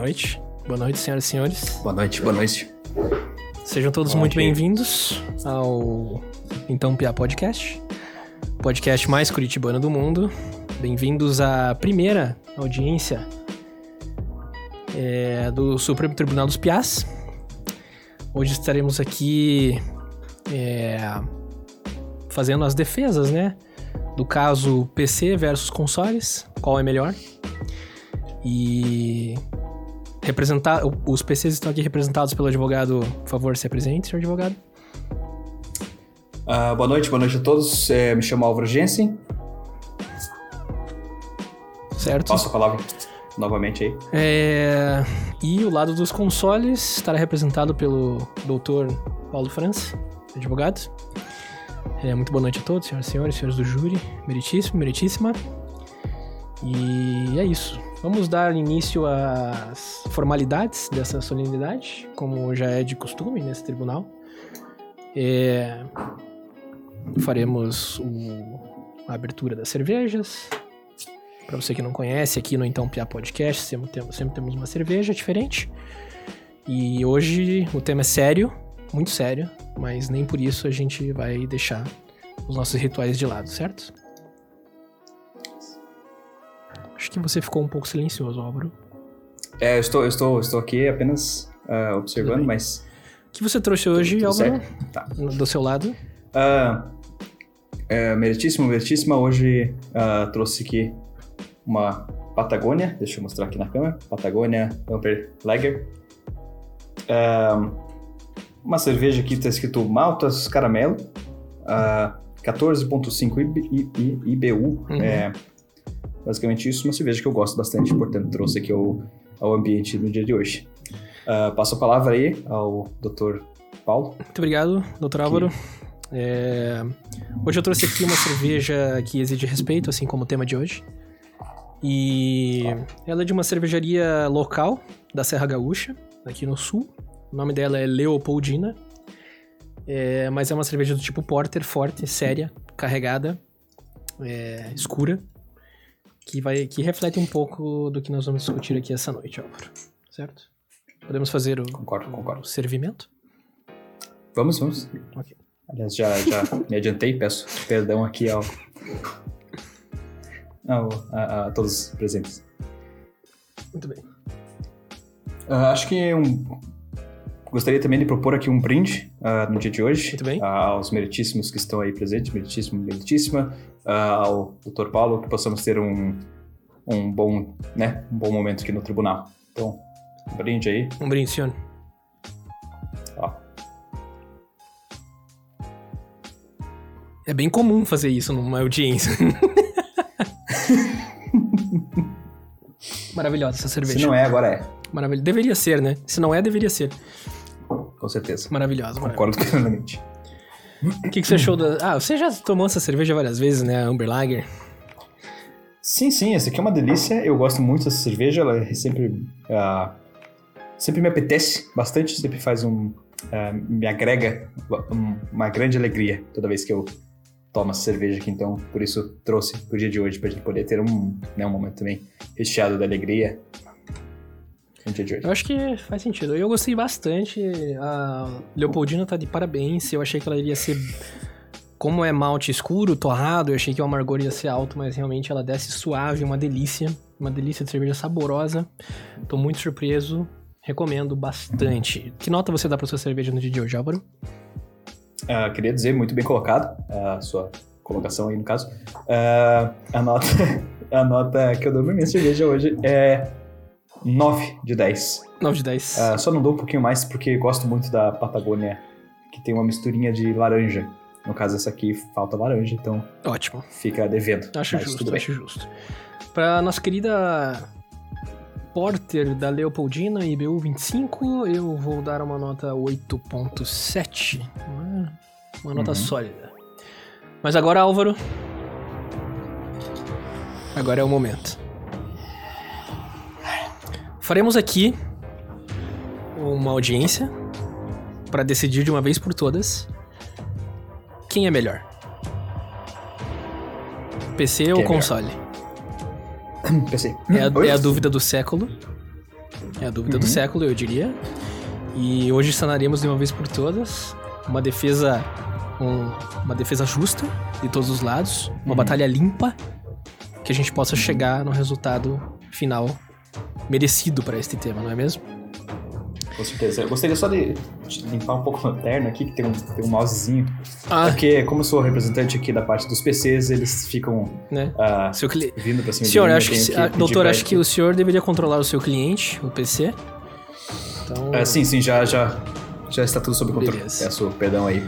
noite. Boa noite, senhoras e senhores. Boa noite, boa noite. Sejam todos Boa muito bem-vindos ao Então Piá Podcast, podcast mais curitibano do mundo. Bem-vindos à primeira audiência é, do Supremo Tribunal dos Piás. Hoje estaremos aqui é, fazendo as defesas, né? Do caso PC versus consoles, qual é melhor. E representar, os PCs estão aqui representados pelo advogado. Por favor, se apresente, senhor advogado. Ah, boa noite, boa noite a todos. É, me chamo Álvaro Jensen. Certo? Passo a palavra novamente aí. É, E o lado dos consoles estará representado pelo doutor Paulo França, advogado. É, muito boa noite a todos, senhoras e senhores, senhores do júri, meritíssimo, meritíssima. E é isso. Vamos dar início às formalidades dessa solenidade, como já é de costume nesse tribunal. É, Faremos o- a abertura das cervejas, Pra você que não conhece, aqui no Então Piá Podcast sempre temos, sempre temos uma cerveja diferente. E hoje o tema é sério, muito sério, mas nem por isso a gente vai deixar os nossos rituais de lado, certo? Acho que você ficou um pouco silencioso, Álvaro. É, eu estou, eu estou, estou aqui apenas Tudo observando, mas. O que você trouxe hoje, tudo Álvaro? certo? Tá. Do seu lado? Ah, é, meritíssimo, meritíssima. Hoje ah, trouxe aqui uma Patagônia. Deixa eu mostrar aqui na câmera. Patagônia Amper Lager. Ah, uma cerveja aqui está escrito Maltas Caramelo. ah, 14.5 IB- I- I- IBU. Uhum. É basicamente isso. Uma cerveja que eu gosto bastante, portanto trouxe aqui ao, ao ambiente no dia de hoje. Ah, passo a palavra aí ao Dr. Paulo. Muito obrigado, doutor Álvaro. É, Hoje eu trouxe aqui uma cerveja que exige respeito, assim como o tema de hoje. E ela é de uma cervejaria local da Serra Gaúcha, aqui no sul. O nome dela é Leopoldina. É, mas é uma cerveja do tipo porter, forte, séria, carregada, é, escura, que, vai, que reflete um pouco do que nós vamos discutir aqui essa noite, Álvaro. Certo? Podemos fazer o, Concordo, concordo. o servimento? Vamos, vamos. Ok. Aliás, já, já me adiantei, peço perdão aqui ao, ao- a, a todos os presentes. Muito bem. Ah, acho que um, gostaria também de propor aqui um brinde ah, no dia de hoje Muito bem. ah, aos meritíssimos que estão aí presentes, meritíssimo, meritíssima, ah, ao Dr. Paulo, que possamos ter um, um bom, né, um bom momento aqui no tribunal. Então, um brinde aí. Um brinde, senhor. Ó. É bem comum fazer isso numa audiência. Maravilhosa essa cerveja. Se não é, agora é, Maravilhosa. Deveria ser, né? Se não é, deveria ser. Com certeza. Maravilhosa. Concordo plenamente. O que, que você achou da. Ah, você já tomou essa cerveja várias vezes, né? A Amber Lager. Sim, sim, essa aqui é uma delícia. Eu gosto muito dessa cerveja. Ela é sempre. ah, sempre me apetece bastante. Sempre faz um. ah, me agrega um- uma grande alegria toda vez que eu tomo essa cerveja aqui. Então, por isso trouxe pro dia de hoje, pra gente poder ter um, né, um momento também recheado de alegria Eu acho que faz sentido. Eu gostei bastante. A Leopoldina tá de parabéns. Eu achei que ela iria ser. Como é malte escuro, torrado, eu achei que o amargor ia ser alto, mas realmente ela desce suave, uma delícia. Uma delícia de cerveja saborosa. Tô muito surpreso. Recomendo bastante. Que nota você dá pra sua cerveja no dia de hoje, Álvaro? Ah, queria dizer, muito bem colocado, a sua colocação aí no caso. Ah, a, nota, a nota que eu dou pra minha cerveja hoje é 9 de 10. 9 de 10. Ah, só não dou um pouquinho mais porque gosto muito da Patagônia, que tem uma misturinha de laranja. No caso, essa aqui falta laranja, então Ótimo. fica devendo. Acho mas justo, acho justo. Pra nossa querida Porter da Leopoldina IBU 25, eu vou dar uma nota 8.7. Uma, uma nota Uhum. sólida. Mas agora, Álvaro. Agora é o momento. Faremos aqui uma audiência para decidir de uma vez por todas quem é melhor. PC ou é melhor? console? PC. É a, é a dúvida do século. É a dúvida uhum. do século, eu diria. E hoje sanaremos de uma vez por todas uma defesa um, uma defesa justa de todos os lados, uma uhum. batalha limpa que a gente possa uhum. chegar no resultado final merecido para este tema, não é mesmo? Com certeza. Eu gostaria só de, limpar um pouco o lanterna aqui, que tem um, tem um mousezinho. Ah. Porque, como eu sou representante aqui da parte dos PCs, eles ficam né? uh, seu cli... vindo pra cima senhor, de mim. Acho que, que, doutor, acho que o senhor deveria controlar o seu cliente, o PC. Então... É, sim, sim, já, já, já está tudo sob controle. Beleza. Peço perdão aí.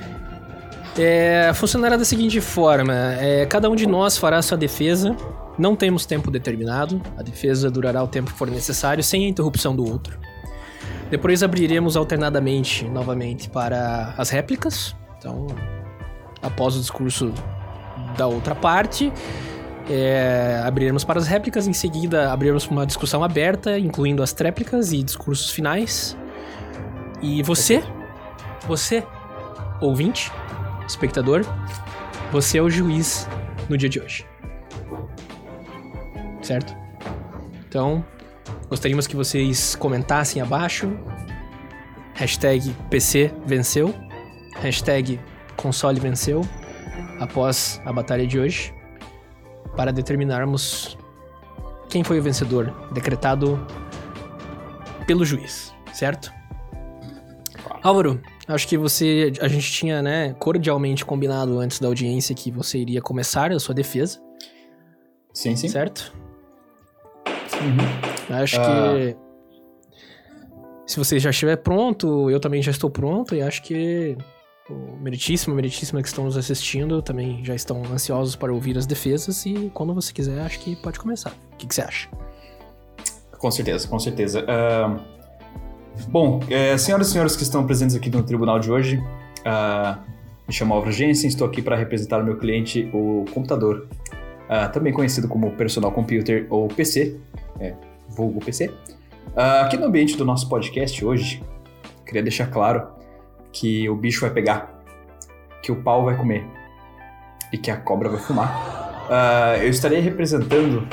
É, funcionará da seguinte forma: é, cada um de nós fará sua defesa. Não temos tempo determinado. A defesa durará o tempo que for necessário, sem a interrupção do outro. Depois abriremos alternadamente novamente para as réplicas. Então, após o discurso da outra parte, é, abriremos para as réplicas. Em seguida, abriremos uma discussão aberta, incluindo as tréplicas e discursos finais. E você, você, ouvinte, espectador, você é o juiz no dia de hoje. Certo? Então, Gostaríamos que vocês comentassem abaixo. Hashtag PC venceu. Hashtag console venceu. Após a batalha de hoje. Para determinarmos quem foi o vencedor. Decretado pelo juiz, certo? Álvaro, acho que você. A gente tinha, né, cordialmente combinado antes da audiência que você iria começar a sua defesa. Sim, sim. Certo? Uhum. Acho ah. que se você já estiver pronto, eu também já estou pronto e acho que o meritíssimo, meritíssima que estão nos assistindo também já estão ansiosos para ouvir as defesas e quando você quiser, acho que pode começar. O que, que você acha? Com certeza, com certeza. Uh, bom, é, senhoras e senhores que estão presentes aqui no tribunal de hoje, uh, me chamo Álvaro Jensen, estou aqui para representar o meu cliente, o computador, uh, também conhecido como Personal Computer ou PC, é, vulgo PC. Uh, aqui no ambiente do nosso podcast hoje, queria deixar claro que o bicho vai pegar, que o pau vai comer e que a cobra vai fumar. Uh, eu estarei representando.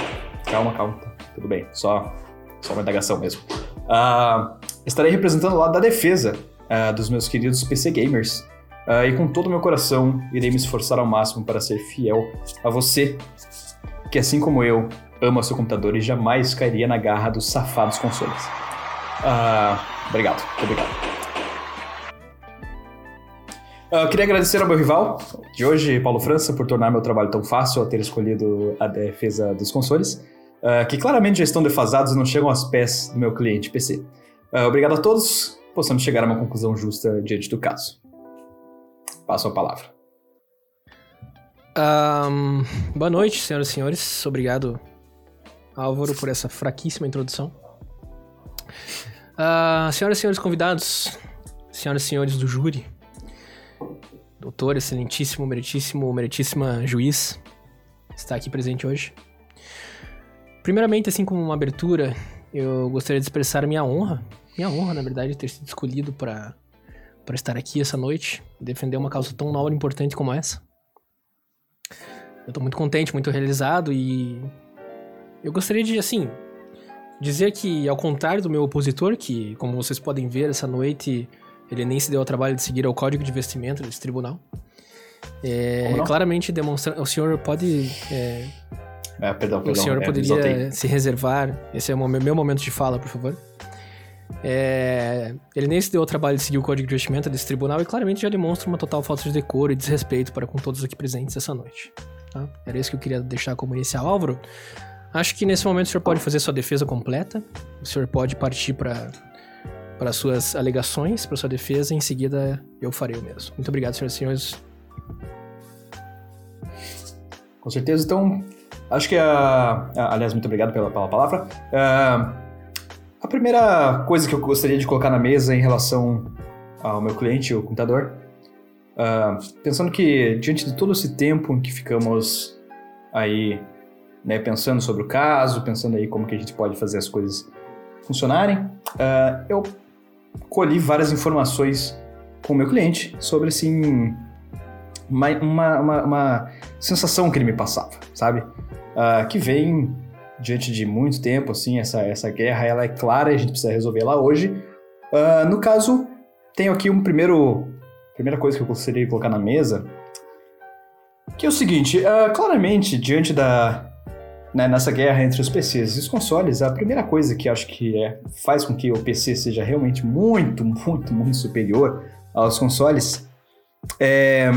Calma, calma, tá tudo bem, só, só uma indagação mesmo. Uh, estarei representando o lado da defesa uh, dos meus queridos PC Gamers. e com todo o meu coração, irei me esforçar ao máximo para ser fiel a você, que assim como eu, ama seu computador e jamais cairia na garra dos safados consoles. Uh, obrigado, obrigado. Uh, queria agradecer ao meu rival de hoje, Paulo França, por tornar meu trabalho tão fácil ao ter escolhido a defesa dos consoles, uh, que claramente já estão defasados e não chegam aos pés do meu cliente PC. Obrigado a todos, possamos chegar a uma conclusão justa diante do caso. Passo a palavra. Um, boa noite, senhoras e senhores. Obrigado Álvaro, por essa fraquíssima introdução. Uh, senhoras e senhores convidados, senhoras e senhores do júri, doutor, excelentíssimo, meritíssimo, meritíssima juiz, está aqui presente hoje. Primeiramente, assim como uma abertura, eu gostaria de expressar minha honra, minha honra, na verdade, de ter sido escolhido para para estar aqui essa noite, defender uma causa tão nobre e importante como essa. Eu estou muito contente, muito realizado e eu gostaria de, assim, dizer que, ao contrário do meu opositor, que, como vocês podem ver essa noite, ele nem se deu ao trabalho de seguir o código de vestimenta desse tribunal. É, claramente demonstrando. O senhor pode. É, é, perdão, perdão. O senhor é, poderia se reservar. Esse é o meu momento de fala, por favor. É, ele nem se deu ao trabalho de seguir o código de vestimenta desse tribunal e claramente já demonstra uma total falta de decoro e desrespeito para com todos aqui presentes essa noite. Tá? Era isso que eu queria deixar como inicial. Álvaro, Acho que nesse momento o senhor pode fazer sua defesa completa. O senhor pode partir para para suas alegações, para sua defesa, e em seguida eu farei o mesmo. Muito obrigado, senhoras e senhores. Com certeza. Então, acho que a. Aliás, muito obrigado pela, pela palavra. Uh, a primeira coisa que eu gostaria de colocar na mesa em relação ao meu cliente, o computador, uh, pensando que diante de todo esse tempo em que ficamos aí né, pensando sobre o caso, pensando aí como que a gente pode fazer as coisas funcionarem, uh, eu colhi várias informações com o meu cliente sobre, assim, uma, uma, uma, uma sensação que ele me passava, sabe? Uh, que vem diante de muito tempo, assim, essa, essa guerra, ela é clara e a gente precisa resolver ela hoje. Uh, no caso, tenho aqui um primeiro... Primeira coisa que eu gostaria de colocar na mesa, que é o seguinte, uh, claramente, diante da... Né, nessa guerra entre os PCs e os consoles, a primeira coisa que acho que é, faz com que o PC seja realmente muito, muito, muito superior aos consoles é,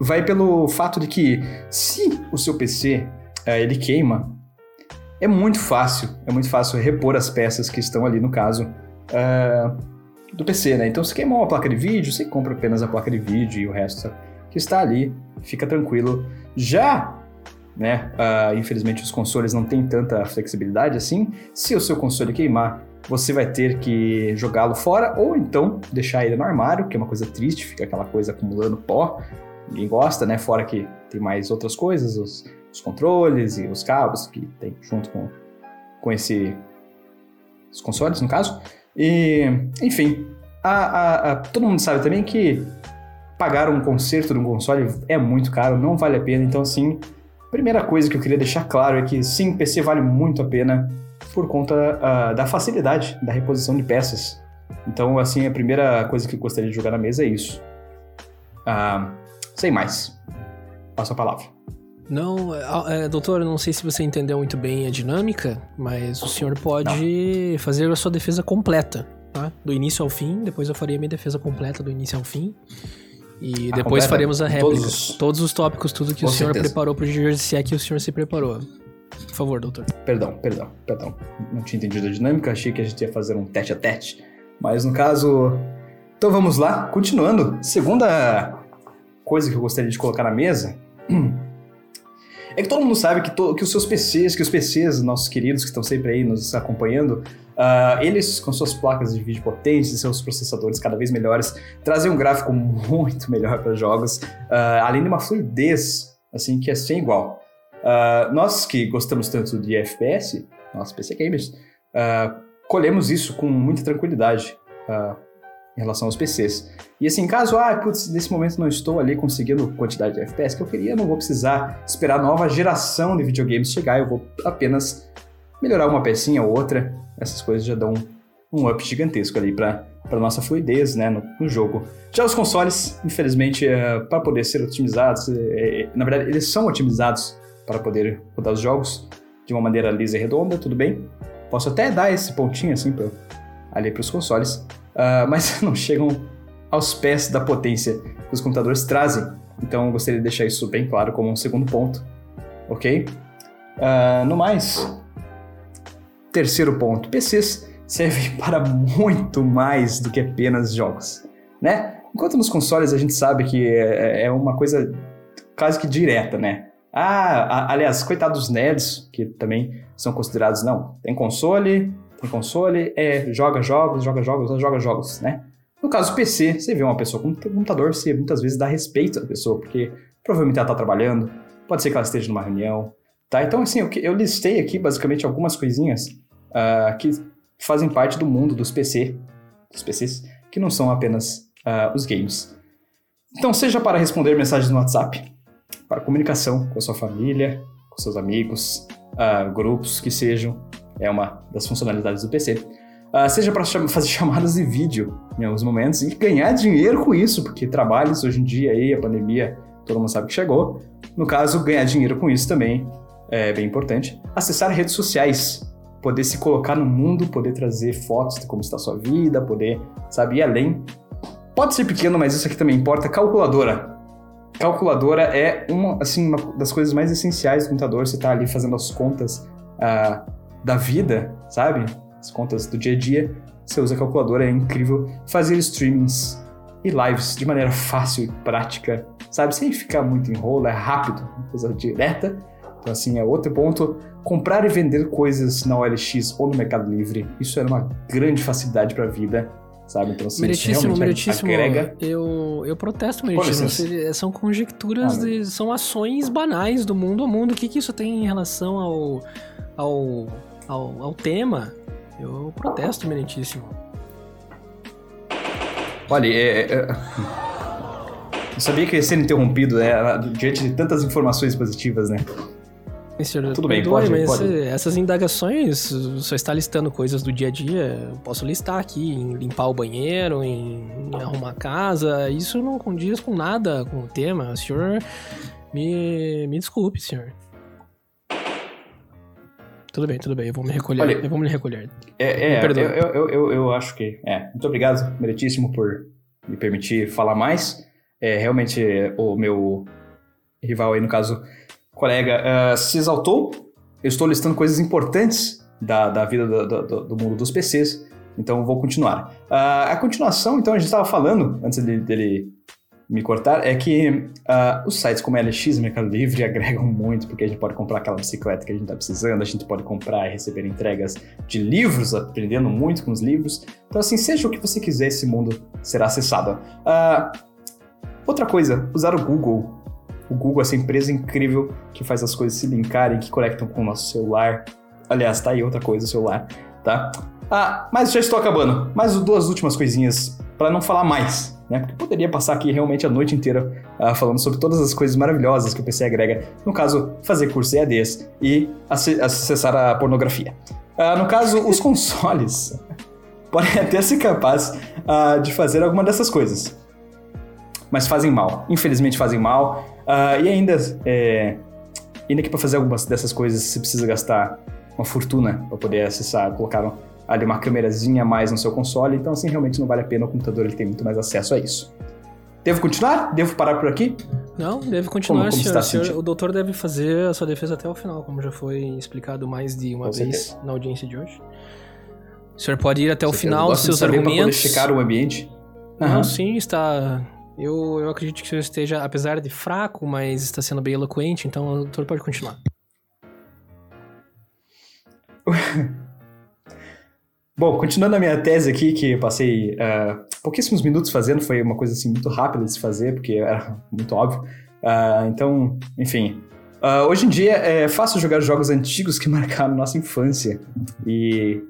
vai pelo fato de que se o seu PC é, ele queima, é muito fácil, é muito fácil repor as peças que estão ali no caso é, do PC, né? Então se queimou uma placa de vídeo, você compra apenas a placa de vídeo e o resto que está ali, fica tranquilo. Já né? Uh, infelizmente os consoles não têm tanta flexibilidade assim. Se o seu console queimar, você vai ter que jogá-lo fora ou então deixar ele no armário, que é uma coisa triste, fica aquela coisa acumulando pó. Ninguém gosta, né? Fora que tem mais outras coisas, os, os controles e os cabos que tem junto com, com esse os consoles, no caso. E, enfim, a, a, a, todo mundo sabe também que pagar um conserto de um console é muito caro, não vale a pena. Então, assim, primeira coisa que eu queria deixar claro é que sim, PC vale muito a pena por conta uh, da facilidade da reposição de peças. Então, assim, a primeira coisa que eu gostaria de jogar na mesa é isso. Uh, sem mais. Passo a palavra. Não, é, é, doutor, não sei se você entendeu muito bem a dinâmica, mas o senhor pode não. fazer a sua defesa completa, tá? Do início ao fim, depois eu faria minha defesa completa do início ao fim. E a depois completa, faremos a réplica. Todos, todos, os tópicos, tudo que o senhor certeza. preparou pro Jersey, se é que o senhor se preparou. Por favor, doutor. Perdão, perdão, perdão. Não tinha entendido a dinâmica, achei que a gente ia fazer um tete a tete. Mas no caso. Então vamos lá, continuando. Segunda coisa que eu gostaria de colocar na mesa. É que todo mundo sabe que, to, que os seus PCs, que os PCs, nossos queridos que estão sempre aí nos acompanhando, uh, eles, com suas placas de vídeo potentes e seus processadores cada vez melhores, trazem um gráfico muito melhor para jogos, uh, além de uma fluidez, assim, que é sem igual. Uh, nós que gostamos tanto de FPS, nós PC Gamers, colhemos isso com muita tranquilidade uh, em relação aos PCs. E assim, caso, ah, putz, nesse momento não estou ali conseguindo quantidade de FPS que eu queria, não vou precisar esperar a nova geração de videogames chegar, eu vou apenas melhorar uma pecinha ou outra. Essas coisas já dão um up gigantesco ali para para nossa fluidez né, no, no, jogo. Já os consoles, infelizmente, é, para poder ser otimizados, é, na verdade, eles são otimizados para poder rodar os jogos de uma maneira lisa e redonda, tudo bem. Posso até dar esse pontinho assim pra, ali para os consoles, uh, mas não chegam aos pés da potência que os computadores trazem. Então eu gostaria de deixar isso bem claro como um segundo ponto, ok? Uh, no mais, terceiro ponto: PCs servem para muito mais do que apenas jogos, né? Enquanto nos consoles a gente sabe que é, é uma coisa quase que direta, né? Ah, aliás, coitados dos nerds, que também são considerados, não, tem console, tem console, é, joga jogos, joga jogos, joga jogos, né? No caso PC, você vê uma pessoa com um computador, você muitas vezes dá respeito à pessoa, porque provavelmente ela está trabalhando, pode ser que ela esteja numa reunião, tá? Então, assim, eu, eu listei aqui basicamente algumas coisinhas uh, que fazem parte do mundo dos PC, dos PCs, que não são apenas uh, os games. Então, seja para responder mensagens no WhatsApp, para comunicação com a sua família, com seus amigos, uh, grupos que sejam, é uma das funcionalidades do PC. Uh, ah, seja para fazer chamadas de vídeo em alguns momentos e ganhar dinheiro com isso, porque trabalhos hoje em dia aí, a pandemia, todo mundo sabe que chegou. No caso, ganhar dinheiro com isso também é bem importante. Acessar redes sociais, poder se colocar no mundo, poder trazer fotos de como está a sua vida, poder, sabe, ir além. Pode ser pequeno, mas isso aqui também importa. Calculadora calculadora é uma, assim, uma das coisas mais essenciais do computador. Você tá ali fazendo as contas uh, da vida, sabe? As contas do dia a dia. Você usa a calculadora, é incrível. Fazer streamings e lives de maneira fácil e prática, sabe? Sem ficar muito em rolo, é rápido, coisa direta. Então, assim, é outro ponto. Comprar e vender coisas na OLX ou no Mercado Livre, isso era uma grande facilidade para a vida sabe? Então, assim, meritíssimo, meritíssimo. Agrega... Eu, eu protesto, meritíssimo. São conjecturas, ah, de, são ações banais do mundo ao mundo. O que, que isso tem em relação ao, ao, ao, ao tema? Eu protesto, meritíssimo. Olha, é, é, é... eu sabia que ia ser interrompido, né? Diante de tantas informações positivas, né? Senhor, Tudo bem, perdoe, pode, mas pode. essas indagações só está listando coisas do dia a dia. Eu posso listar aqui em limpar o banheiro, em, em arrumar a casa. Isso não condiz com nada com o tema. O senhor me, me desculpe, senhor. Tudo bem, tudo bem. Eu vou me recolher. Olha, eu vou me recolher. É, é Me eu, eu, eu, eu, acho que. É, muito obrigado, meritíssimo, por me permitir falar mais. É, realmente, o meu rival aí, no caso, colega, ah, se exaltou. Eu estou listando coisas importantes da, da vida do, do- do mundo dos PCs, então vou continuar. Ah, a continuação, então, a gente estava falando, antes dele, dele me cortar, é que ah, os sites como LX e Mercado Livre agregam muito, porque a gente pode comprar aquela bicicleta que a gente está precisando, a gente pode comprar e receber entregas de livros, aprendendo muito com os livros. Então, assim, seja o que você quiser, esse mundo será acessado. Ah, outra coisa, usar o Google. O Google, essa empresa incrível que faz as coisas se linkarem, que conectam com o nosso celular. Aliás, tá aí outra coisa, o celular, tá? Ah, mas já estou acabando. Mais duas últimas coisinhas para não falar mais, né? Porque poderia passar aqui realmente a noite inteira ah, falando sobre todas as coisas maravilhosas que o PC agrega. No caso, fazer curso EADs e ace- acessar a pornografia. Ah, no caso, os consoles podem até ser capazes ah, de fazer alguma dessas coisas. Mas fazem mal. Infelizmente fazem mal. E ainda, é, ainda que para fazer algumas dessas coisas você precisa gastar uma fortuna para poder acessar, colocar ali uma câmerazinha a mais no seu console. Então, assim, realmente não vale a pena. O computador ele tem muito mais acesso a isso. Devo continuar? Devo parar por aqui? Não, deve continuar, Como- como senhor. senhor-? O doutor deve fazer a sua defesa até o final, como já foi explicado mais de uma Com vez certeza. na audiência de hoje. O senhor pode ir até o Eu final, seus argumentos. checar o ambiente. Não, Aham. sim, está. Eu, eu acredito que o senhor esteja, apesar de fraco, mas está sendo bem eloquente, então o doutor pode continuar. Bom, continuando a minha tese aqui, que eu passei ah, pouquíssimos minutos fazendo, foi uma coisa assim muito rápida de se fazer, porque era muito óbvio. Ah, então, enfim. Ah, hoje em dia é fácil jogar jogos antigos que marcaram nossa infância. E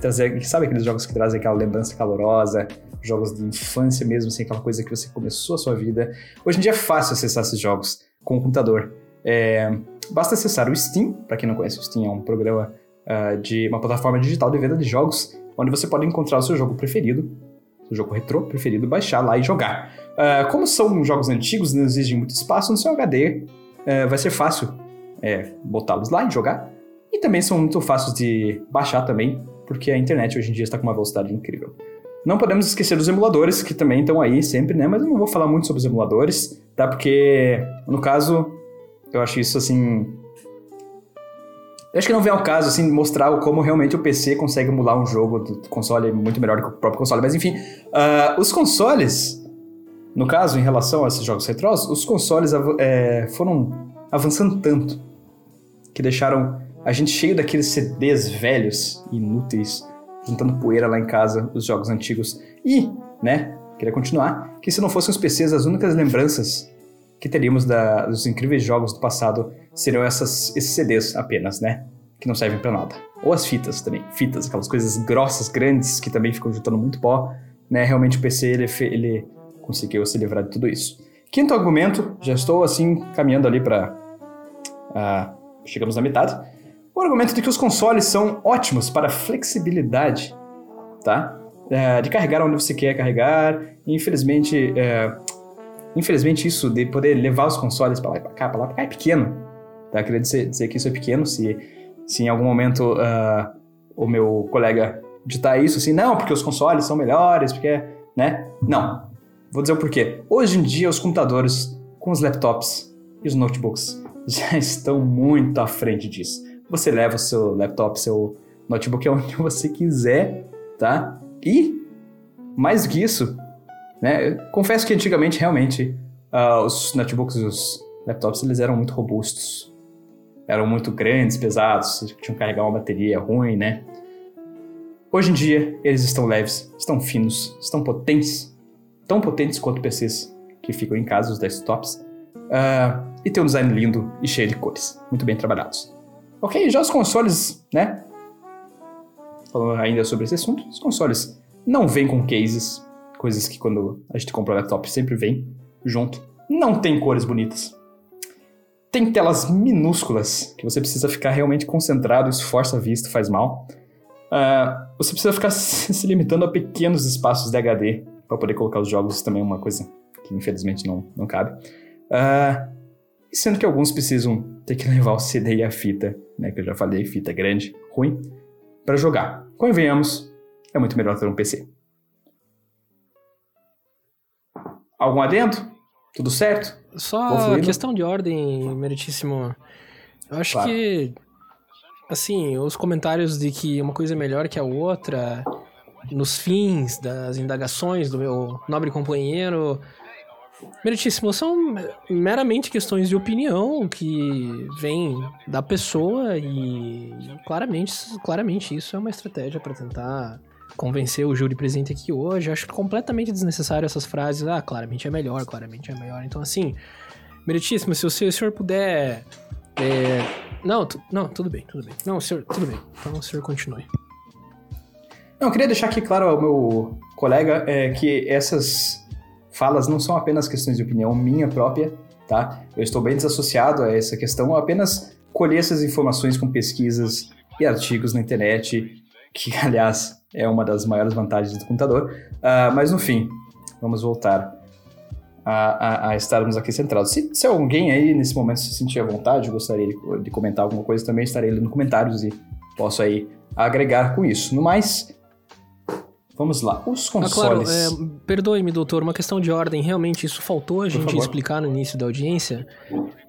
trazer, sabe aqueles jogos que trazem aquela lembrança calorosa, jogos de infância mesmo, assim, aquela coisa que você começou a sua vida. Hoje em dia é fácil acessar esses jogos com o computador. É, basta acessar o Steam, para quem não conhece, o Steam é um programa ah, de uma plataforma digital de venda de jogos, onde você pode encontrar o seu jogo preferido, seu jogo retrô preferido, baixar lá e jogar. Ah, como são jogos antigos, não exigem muito espaço no seu HD, eh, vai ser fácil eh, botá-los lá e jogar. E também são muito fáceis de baixar também, porque a internet hoje em dia está com uma velocidade incrível. Não podemos esquecer dos emuladores, que também estão aí sempre, né? Mas eu não vou falar muito sobre os emuladores, tá? Porque, no caso, eu acho isso assim. Eu acho que não vem ao caso, assim, mostrar como realmente o PC consegue emular um jogo do console muito melhor do que o próprio console. Mas enfim, ah, os consoles, no caso, em relação a esses jogos retrós, os consoles av- é, foram avançando tanto que deixaram a gente cheio daqueles CDs velhos, inúteis, juntando poeira lá em casa, os jogos antigos. E, né, queria continuar, que se não fossem os PCs, as únicas lembranças que teríamos da- dos incríveis jogos do passado seriam essas, esses CDs apenas, né? Que não servem pra nada. Ou as fitas também. Fitas, aquelas coisas grossas, grandes, que também ficam juntando muito pó. Né? Realmente o PC, ele, fe- ele conseguiu se livrar de tudo isso. Quinto argumento, já estou assim, caminhando ali pra... ah, chegamos na metade. O argumento de que os consoles são ótimos para flexibilidade, tá? É, de carregar onde você quer carregar. Infelizmente, é, infelizmente isso de poder levar os consoles para lá e para cá, para lá pra cá é pequeno. Tá? Queria dizer, dizer que isso é pequeno. Se, se em algum momento ah, o meu colega ditar isso, assim, não, porque os consoles são melhores, porque, né? Não. Vou dizer o porquê. Hoje em dia, os computadores com os laptops e os notebooks já estão muito à frente disso. Você leva o seu laptop, seu notebook aonde você quiser, tá? E, mais do que isso, né? confesso que antigamente, realmente, ah, os notebooks e os laptops, eles eram muito robustos. Eram muito grandes, pesados, tinham que carregar uma bateria ruim, né? Hoje em dia, eles estão leves, estão finos, estão potentes, tão potentes quanto PCs que ficam em casa, os desktops, ah, e tem um design lindo e cheio de cores, muito bem trabalhados. Ok, já os consoles, né? Falando ainda sobre esse assunto, os consoles não vêm com cases, coisas que quando a gente compra o laptop sempre vem junto. Não tem cores bonitas. tem telas minúsculas que você precisa ficar realmente concentrado, esforça a vista, faz mal. Uh, você precisa ficar se limitando a pequenos espaços de HD para poder colocar os jogos, também é uma coisa que infelizmente não, não cabe. Uh, sendo que alguns precisam ter que levar o CD e a fita, né, que eu já falei, fita grande, ruim, para jogar. Convenhamos, é muito melhor ter um PC. Algum adendo? Tudo certo? Só questão de ordem, meritíssimo. Eu acho claro. que, assim, os comentários de que uma coisa é melhor que a outra, nos fins das indagações do meu nobre companheiro, Meritíssimo, são meramente questões de opinião que vêm da pessoa e claramente, claramente isso é uma estratégia para tentar convencer o júri presente aqui hoje. Acho completamente desnecessário essas frases. Ah, claramente é melhor, claramente é melhor. Então, assim, meritíssimo, se o senhor, puder. É... Não, tu... não, tudo bem, tudo bem. Não, senhor, tudo bem. Então o senhor continue. Não, eu queria deixar aqui claro ao meu colega é, que essas falas não são apenas questões de opinião minha própria, tá? Eu estou bem desassociado a essa questão, apenas colhi essas informações com pesquisas e artigos na internet, que, aliás, é uma das maiores vantagens do computador. Uh, mas no fim, vamos voltar a, a, a estarmos aqui centrados. Se, se, alguém aí nesse momento se sentir à vontade, gostaria de, de comentar alguma coisa, também estarei lendo comentários e posso aí agregar com isso. No mais, Vamos lá, os consoles. Ah, claro, é, perdoe-me, doutor, uma questão de ordem. Realmente, isso faltou a gente explicar no início da audiência.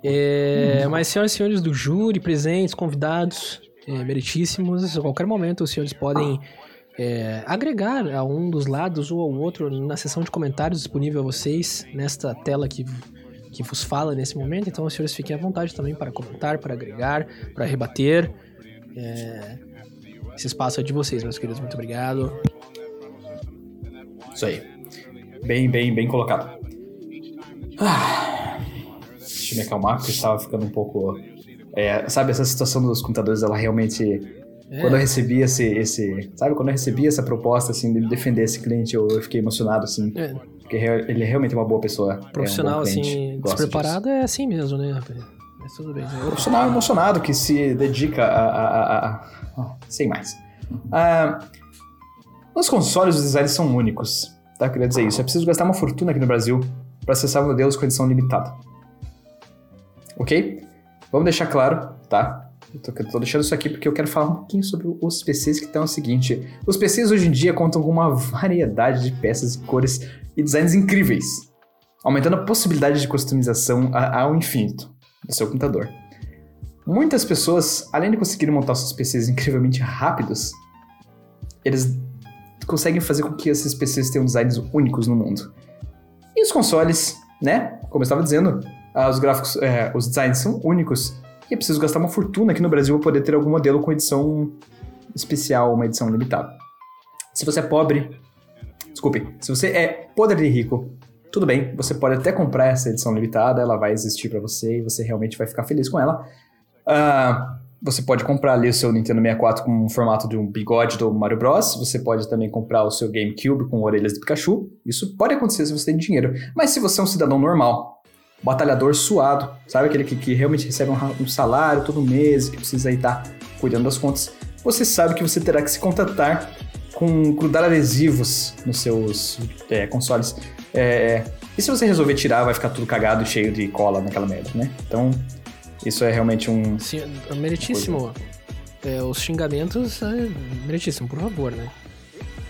É, hum. Mas, senhoras e senhores do júri, presentes, convidados, é, meritíssimos, a qualquer momento os senhores podem é, agregar a um dos lados ou ao outro na seção de comentários disponível a vocês nesta tela que, que vos fala nesse momento. Então, os senhores fiquem à vontade também para comentar, para agregar, para rebater. É, esse espaço é de vocês, meus queridos. Muito obrigado. Isso aí. Bem, bem, bem colocado. Ah, deixa eu me acalmar, porque estava ficando um pouco. É, sabe, essa situação dos computadores, ela realmente é. Quando eu recebi esse, esse. Sabe, quando eu recebi essa proposta, assim, de defender esse cliente, eu, eu fiquei emocionado, assim. É. Porque ele é realmente uma boa pessoa. Profissional, é um assim, despreparado disso. é assim mesmo, né? Mas tudo bem. Eu... Profissional emocionado que se dedica a. a, a, a... sem mais. Ah, os consoles, os designs são únicos. Tá? Eu queria dizer isso. É preciso gastar uma fortuna aqui no Brasil para acessar modelos com edição limitada. Ok? Vamos deixar claro, tá? Tô, deixando isso aqui porque eu quero falar um pouquinho sobre os PCs que estão o seguinte. Os PCs hoje em dia contam com uma variedade de peças, cores e designs incríveis, aumentando a possibilidade de customização ao infinito do seu computador. Muitas pessoas, além de conseguirem montar seus PCs incrivelmente rápidos, eles conseguem fazer com que esses PCs tenham designs únicos no mundo. E os consoles, né? Como eu estava dizendo, ah, os gráficos, é, os designs são únicos e preciso gastar uma fortuna aqui no Brasil para poder ter algum modelo com edição especial, uma edição limitada. Se você é pobre, desculpe, se você é podre de rico, tudo bem, você pode até comprar essa edição limitada, ela vai existir para você e você realmente vai ficar feliz com ela. Uh, você pode comprar ali o seu Nintendo 64 com o formato de um bigode do Mario Bros. Você pode também comprar o seu GameCube com orelhas de Pikachu. Isso pode acontecer se você tem dinheiro. Mas se você é um cidadão normal, batalhador suado, sabe? Aquele que, que realmente recebe um, um, salário todo mês, que precisa aí estar tá cuidando das contas, você sabe que você terá que se contatar com grudar adesivos nos seus é, consoles. É, e se você resolver tirar, vai ficar tudo cagado e cheio de cola naquela merda, né? Então, isso é realmente um. Sim, é meritíssimo. É, os xingamentos é meritíssimo, por favor, né?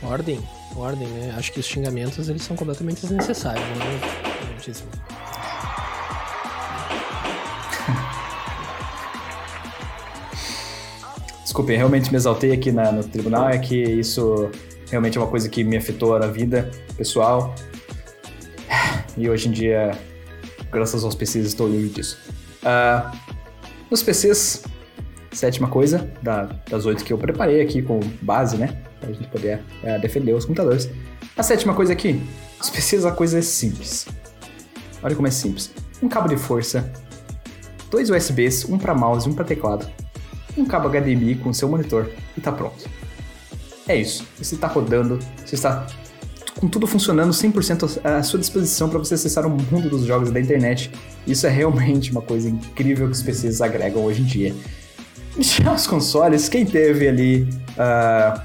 Ordem, ordem, né? Acho que os xingamentos eles são completamente desnecessários, né? Meritíssimo. Desculpe, realmente me exaltei aqui na, no tribunal, é que isso realmente é uma coisa que me afetou na vida pessoal. E hoje em dia, graças aos PCs, estou livre disso. Uh, nos PCs, sétima coisa da, das oito que eu preparei aqui com base, né? Pra gente poder uh, defender os computadores. A sétima coisa aqui, os PCs a coisa é simples. Olha como é simples. Um cabo de força, dois USBs, um para mouse e um para teclado, um cabo HDMI com seu monitor e tá pronto. É isso. Você está rodando, você está com tudo funcionando 100% à sua disposição para você acessar o mundo dos jogos da internet. Isso é realmente uma coisa incrível que os PCs agregam hoje em dia. Já os consoles, quem teve ali uh,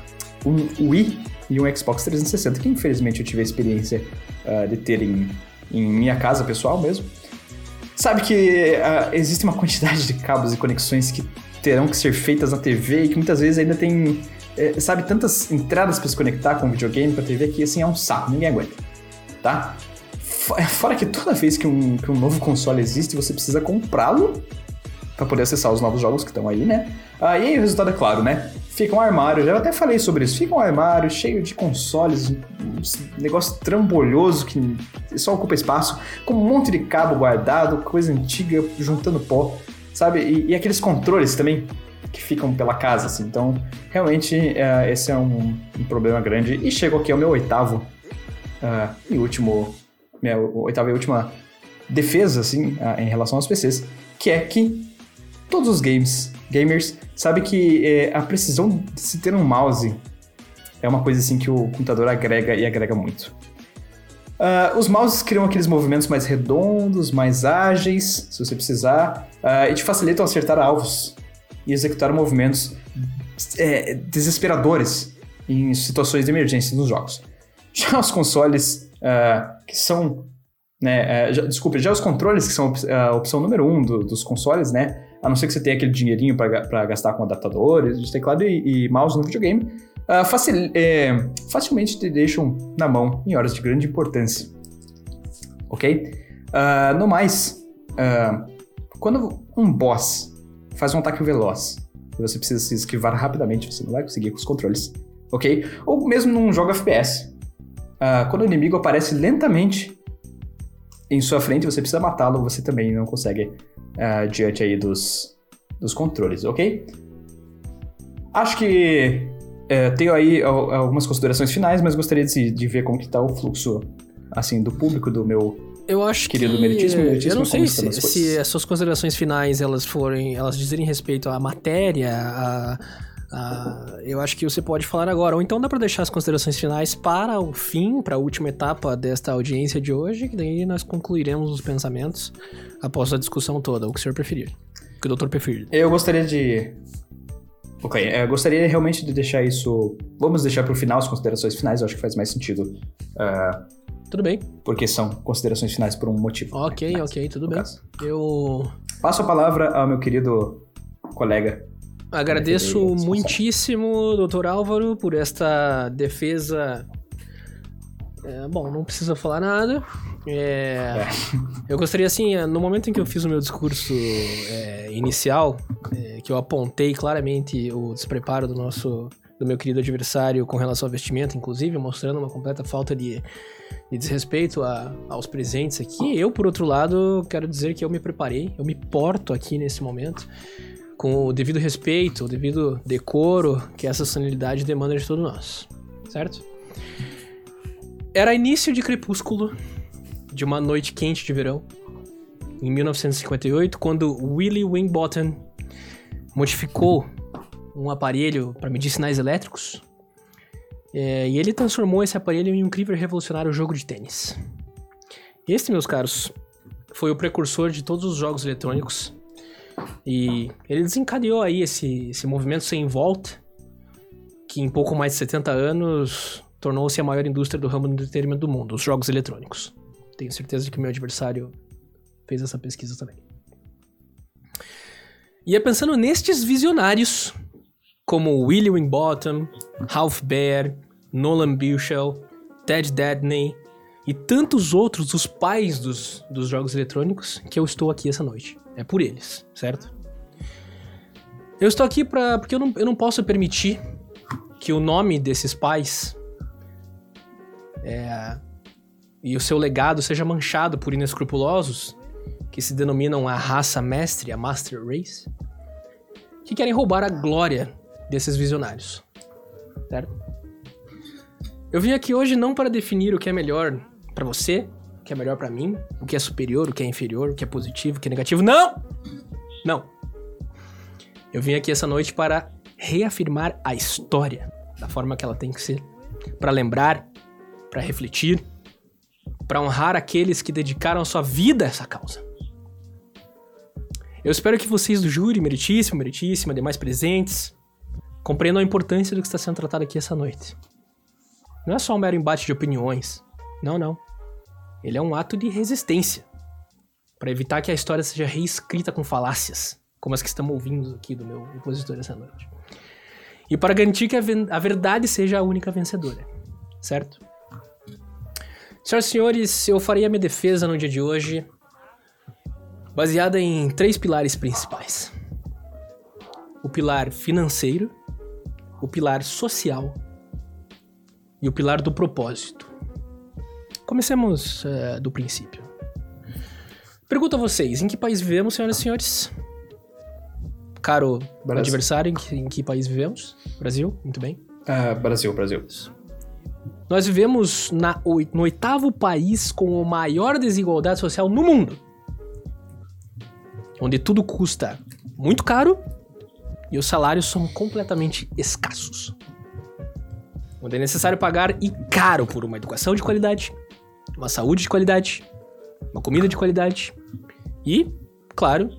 um Wii e um Xbox 360, que infelizmente eu tive a experiência uh, de ter em, em minha casa pessoal mesmo, sabe que uh, existe uma quantidade de cabos e conexões que terão que ser feitas na TV e que muitas vezes ainda tem, é, sabe, tantas entradas para se conectar com o videogame, com a TV, que assim é um saco, ninguém aguenta, tá? Fora que toda vez que um, que um novo console existe, você precisa comprá-lo para poder acessar os novos jogos que estão aí, né? Ah, aí o resultado é claro, né? Fica um armário, já até falei sobre isso, fica um armário cheio de consoles, um negócio trambolhoso que só ocupa espaço, com um monte de cabo guardado, coisa antiga, juntando pó, sabe? E, e aqueles controles também que ficam pela casa, assim. Então, realmente, uh, esse é um, um, problema grande. E chegou aqui ao meu oitavo uh, e último, minha oitava e última defesa, assim, uh, em relação aos PCs, que é que todos os games, gamers, sabem que é, a precisão de se ter um mouse é uma coisa assim que o computador agrega e agrega muito. Uh, os mouses criam aqueles movimentos mais redondos, mais ágeis, se você precisar, uh, e te facilitam acertar alvos e executar movimentos é, desesperadores em situações de emergência nos jogos. Já os consoles uh, que são. Né, já, desculpe, já os controles que são a opção número um do, dos consoles, né? A não ser que você tenha aquele dinheirinho para gastar com adaptadores de teclado e, e mouse no videogame, uh, facil, é, facilmente te deixam na mão em horas de grande importância. Ok? Uh, no mais, uh, quando um boss faz um ataque veloz e você precisa se esquivar rapidamente, você não vai conseguir com os controles. Ok? Ou mesmo num jogo FPS. quando o inimigo aparece lentamente em sua frente, você precisa matá-lo, você também não consegue diante aí dos, dos controles, ok? Acho que é, tenho aí algumas considerações finais, mas gostaria de, de ver como que tá o fluxo, assim, do público, do meu eu acho querido que... meritíssimo, meritíssimo Eu não sei se, se as suas considerações finais, elas forem, elas dizerem respeito à matéria, a, a, eu acho que você pode falar agora. Ou então dá para deixar as considerações finais para o fim, para a última etapa desta audiência de hoje, que daí nós concluiremos os pensamentos após a discussão toda, o que o senhor preferir. O que o doutor preferir. Eu gostaria de Ok, eu é, gostaria realmente de deixar isso. Vamos deixar para o final as considerações finais, eu acho que faz mais sentido. Uh, tudo bem. Porque são considerações finais por um motivo. Ok, né? ok, tudo bem. Caso. Eu. Passo a palavra ao meu querido colega. Agradeço muitíssimo, doutor Álvaro, por esta defesa. É, bom, não precisa falar nada. É, é. Eu gostaria, assim, no momento em que eu fiz o meu discurso é, inicial, é, que eu apontei claramente o despreparo do nosso, do meu querido adversário com relação ao vestimento, inclusive, mostrando uma completa falta de, de desrespeito a, aos presentes aqui. Eu, por outro lado, quero dizer que eu me preparei, eu me porto aqui nesse momento com o devido respeito, o devido decoro que essa sanidade demanda de todos nós, certo? Era início de crepúsculo de uma noite quente de verão, em 1958, quando Willie Wingbottom modificou um aparelho para medir sinais elétricos. É, e ele transformou esse aparelho em um incrível e revolucionário jogo de tênis. Este, meus caros, foi o precursor de todos os jogos eletrônicos. E ele desencadeou aí esse, esse movimento sem volta, que em pouco mais de 70 anos tornou-se a maior indústria do ramo do entretenimento do mundo, os jogos eletrônicos. Tenho certeza de que meu adversário fez essa pesquisa também. E é pensando nestes visionários, como Willie Wingbottom, Ralph Baer, Nolan Bushell, Ted Dadney e tantos outros, os pais dos, dos jogos eletrônicos, que eu estou aqui essa noite. É por eles, certo? Eu estou aqui pra, porque eu não, eu não posso permitir que o nome desses pais é, e o seu legado seja manchado por inescrupulosos que se denominam a raça mestre, a Master Race, que querem roubar a glória desses visionários. Certo? Eu vim aqui hoje não para definir o que é melhor para você, o que é melhor para mim, o que é superior, o que é inferior, o que é positivo, o que é negativo. Não! Não. Eu vim aqui essa noite para reafirmar a história da forma que ela tem que ser, para lembrar para refletir, para honrar aqueles que dedicaram a sua vida a essa causa. Eu espero que vocês do júri, meritíssimo, meritíssima, demais presentes, compreendam a importância do que está sendo tratado aqui essa noite. Não é só um mero embate de opiniões. Não, não. Ele é um ato de resistência para evitar que a história seja reescrita com falácias, como as que estamos ouvindo aqui do meu opositor essa noite. E para garantir que a, a verdade seja a única vencedora, certo? Senhoras e senhores, eu farei a minha defesa no dia de hoje baseada em três pilares principais: o pilar financeiro, o pilar social e o pilar do propósito. Comecemos uh, do princípio. Pergunto a vocês: em que país vivemos, senhoras e senhores? Caro Brasil. adversário, em que, em que, país vivemos? Brasil? Muito bem. Uh, Brasil, Brasil. Nós vivemos na, no oitavo país com a maior desigualdade social no mundo. Onde tudo custa muito caro e os salários são completamente escassos. Onde é necessário pagar e caro por uma educação de qualidade, uma saúde de qualidade, uma comida de qualidade e, claro,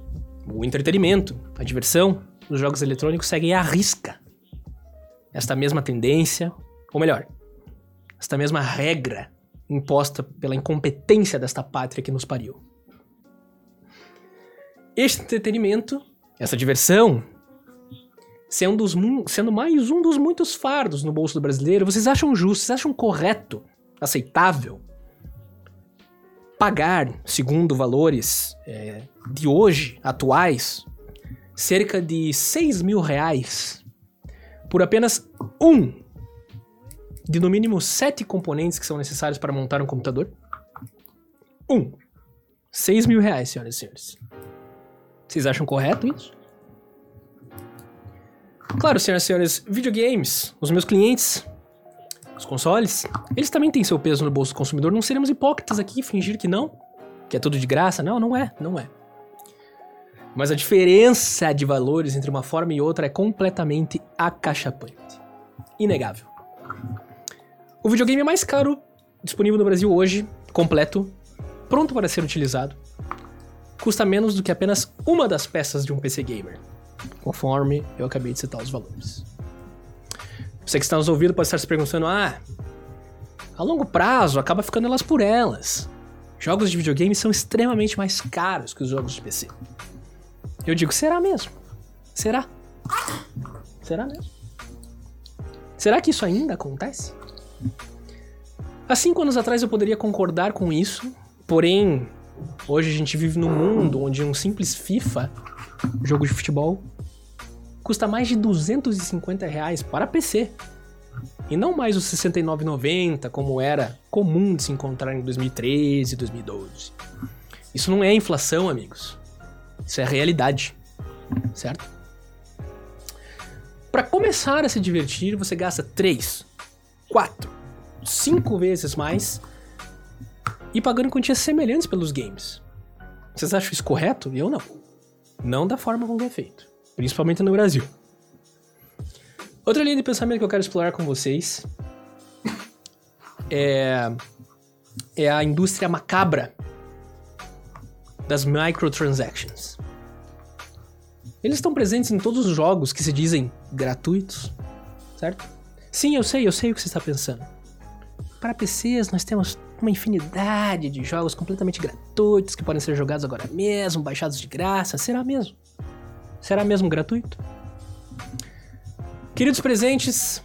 o entretenimento, a diversão dos jogos eletrônicos seguem à risca esta mesma tendência, ou melhor, esta mesma regra imposta pela incompetência desta pátria que nos pariu. Este entretenimento, essa diversão, sendo, dos, sendo mais um dos muitos fardos no bolso do brasileiro, vocês acham justo, vocês acham correto, aceitável pagar, segundo valores é, de hoje, atuais, cerca de 6 mil reais por apenas um de no mínimo sete componentes que são necessários para montar um computador? Um. 6 mil reais, senhoras e senhores. Vocês acham correto isso? Claro, senhoras e senhores, videogames, os meus clientes, os consoles, eles também têm seu peso no bolso do consumidor. Não seremos hipócritas aqui, fingir que não, que é tudo de graça. Não, não é, não é. Mas a diferença de valores entre uma forma e outra é completamente acachapante. Inegável. O videogame mais caro disponível no Brasil hoje, completo, pronto para ser utilizado, custa menos do que apenas uma das peças de um PC gamer, conforme eu acabei de citar os valores. Você que está nos ouvindo pode estar se perguntando: ah, a longo prazo acaba ficando elas por elas. Jogos de videogame são extremamente mais caros que os jogos de PC. Eu digo, será mesmo? Será? Será mesmo? Será que isso ainda acontece? Há cinco anos atrás eu poderia concordar com isso, porém, hoje a gente vive num mundo onde um simples FIFA, jogo de futebol, custa mais de 250 reais para PC. E não mais os 69,90 como era comum de se encontrar em 2013 e 2012. Isso não é inflação, amigos. Isso é realidade. Certo? Para começar a se divertir, você gasta 3, 4, 5 vezes mais e pagando quantias semelhantes pelos games. Vocês acham isso correto? Eu não. Não da forma como é feito principalmente no Brasil. Outra linha de pensamento que eu quero explorar com vocês é, é a indústria macabra das microtransactions. Eles estão presentes em todos os jogos que se dizem gratuitos, certo? Sim, eu sei, eu sei o que você está pensando. Para PCs, nós temos uma infinidade de jogos completamente gratuitos que podem ser jogados agora mesmo, baixados de graça. Será mesmo? Será mesmo gratuito? Queridos presentes,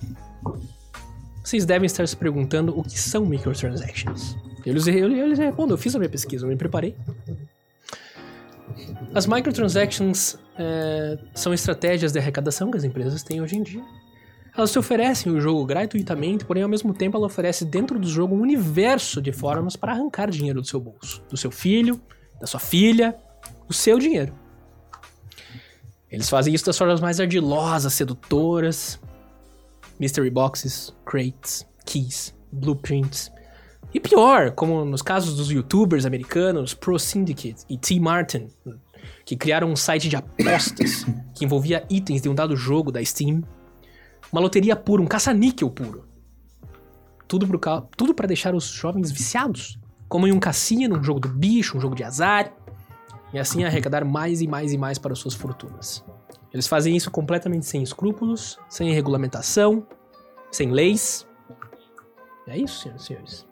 vocês devem estar se perguntando o que são microtransactions. Eu lhes, eu, eu lhes respondo, eu fiz a minha pesquisa, eu me preparei. As microtransactions é, são estratégias de arrecadação que as empresas têm hoje em dia. Elas te oferecem o jogo gratuitamente, porém ao mesmo tempo ela oferece dentro do jogo um universo de formas para arrancar dinheiro do seu bolso, do seu filho, da sua filha, o seu dinheiro. Eles fazem isso das formas mais ardilosas, sedutoras. Mystery boxes, crates, keys, blueprints. E pior, como nos casos dos youtubers americanos Pro Syndicate e T. Martin, que criaram um site de apostas que envolvia itens de um dado jogo da Steam. Uma loteria pura, um caça-níquel puro. Tudo, ca- tudo para deixar os jovens viciados. Como em um cassino, um jogo do bicho, um jogo de azar. E assim arrecadar mais e mais e mais para suas fortunas. Eles fazem isso completamente sem escrúpulos, sem regulamentação, sem leis. É isso, senhoras e senhores.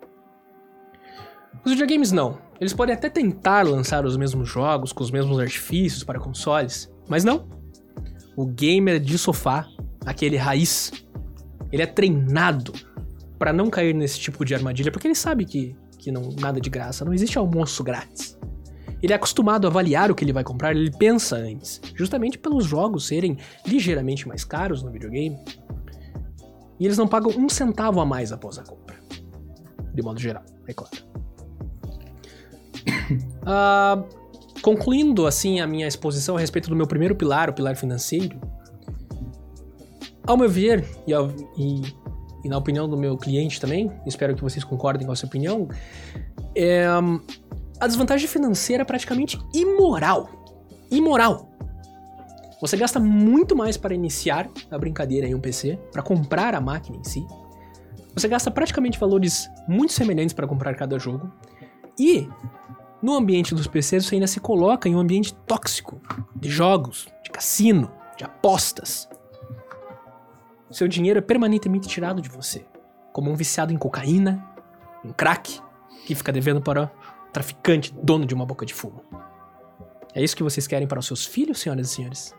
Os videogames não. Eles podem até tentar lançar os mesmos jogos com os mesmos artifícios para consoles, mas não. O gamer de sofá, aquele raiz, ele é treinado para não cair nesse tipo de armadilha, porque ele sabe que, que não nada de graça, não existe almoço grátis. Ele é acostumado a avaliar o que ele vai comprar, ele pensa antes, justamente pelos jogos serem ligeiramente mais caros no videogame. E eles não pagam um centavo a mais após a compra. De modo geral, é claro. Ah, concluindo assim a minha exposição a respeito do meu primeiro pilar, o pilar financeiro, ao meu ver, e, ao- e- e na opinião do meu cliente também, espero que vocês concordem com essa opinião, é, a desvantagem financeira é praticamente imoral. Imoral. Você gasta muito mais para iniciar a brincadeira em um PC, para comprar a máquina em si. Você gasta praticamente valores muito semelhantes para comprar cada jogo. E no ambiente dos PCs você ainda se coloca em um ambiente tóxico de jogos, de cassino, de apostas. Seu dinheiro é permanentemente tirado de você, como um viciado em cocaína, em crack, que fica devendo para o traficante, dono de uma boca de fumo. É isso que vocês querem para os seus filhos, senhoras e senhores?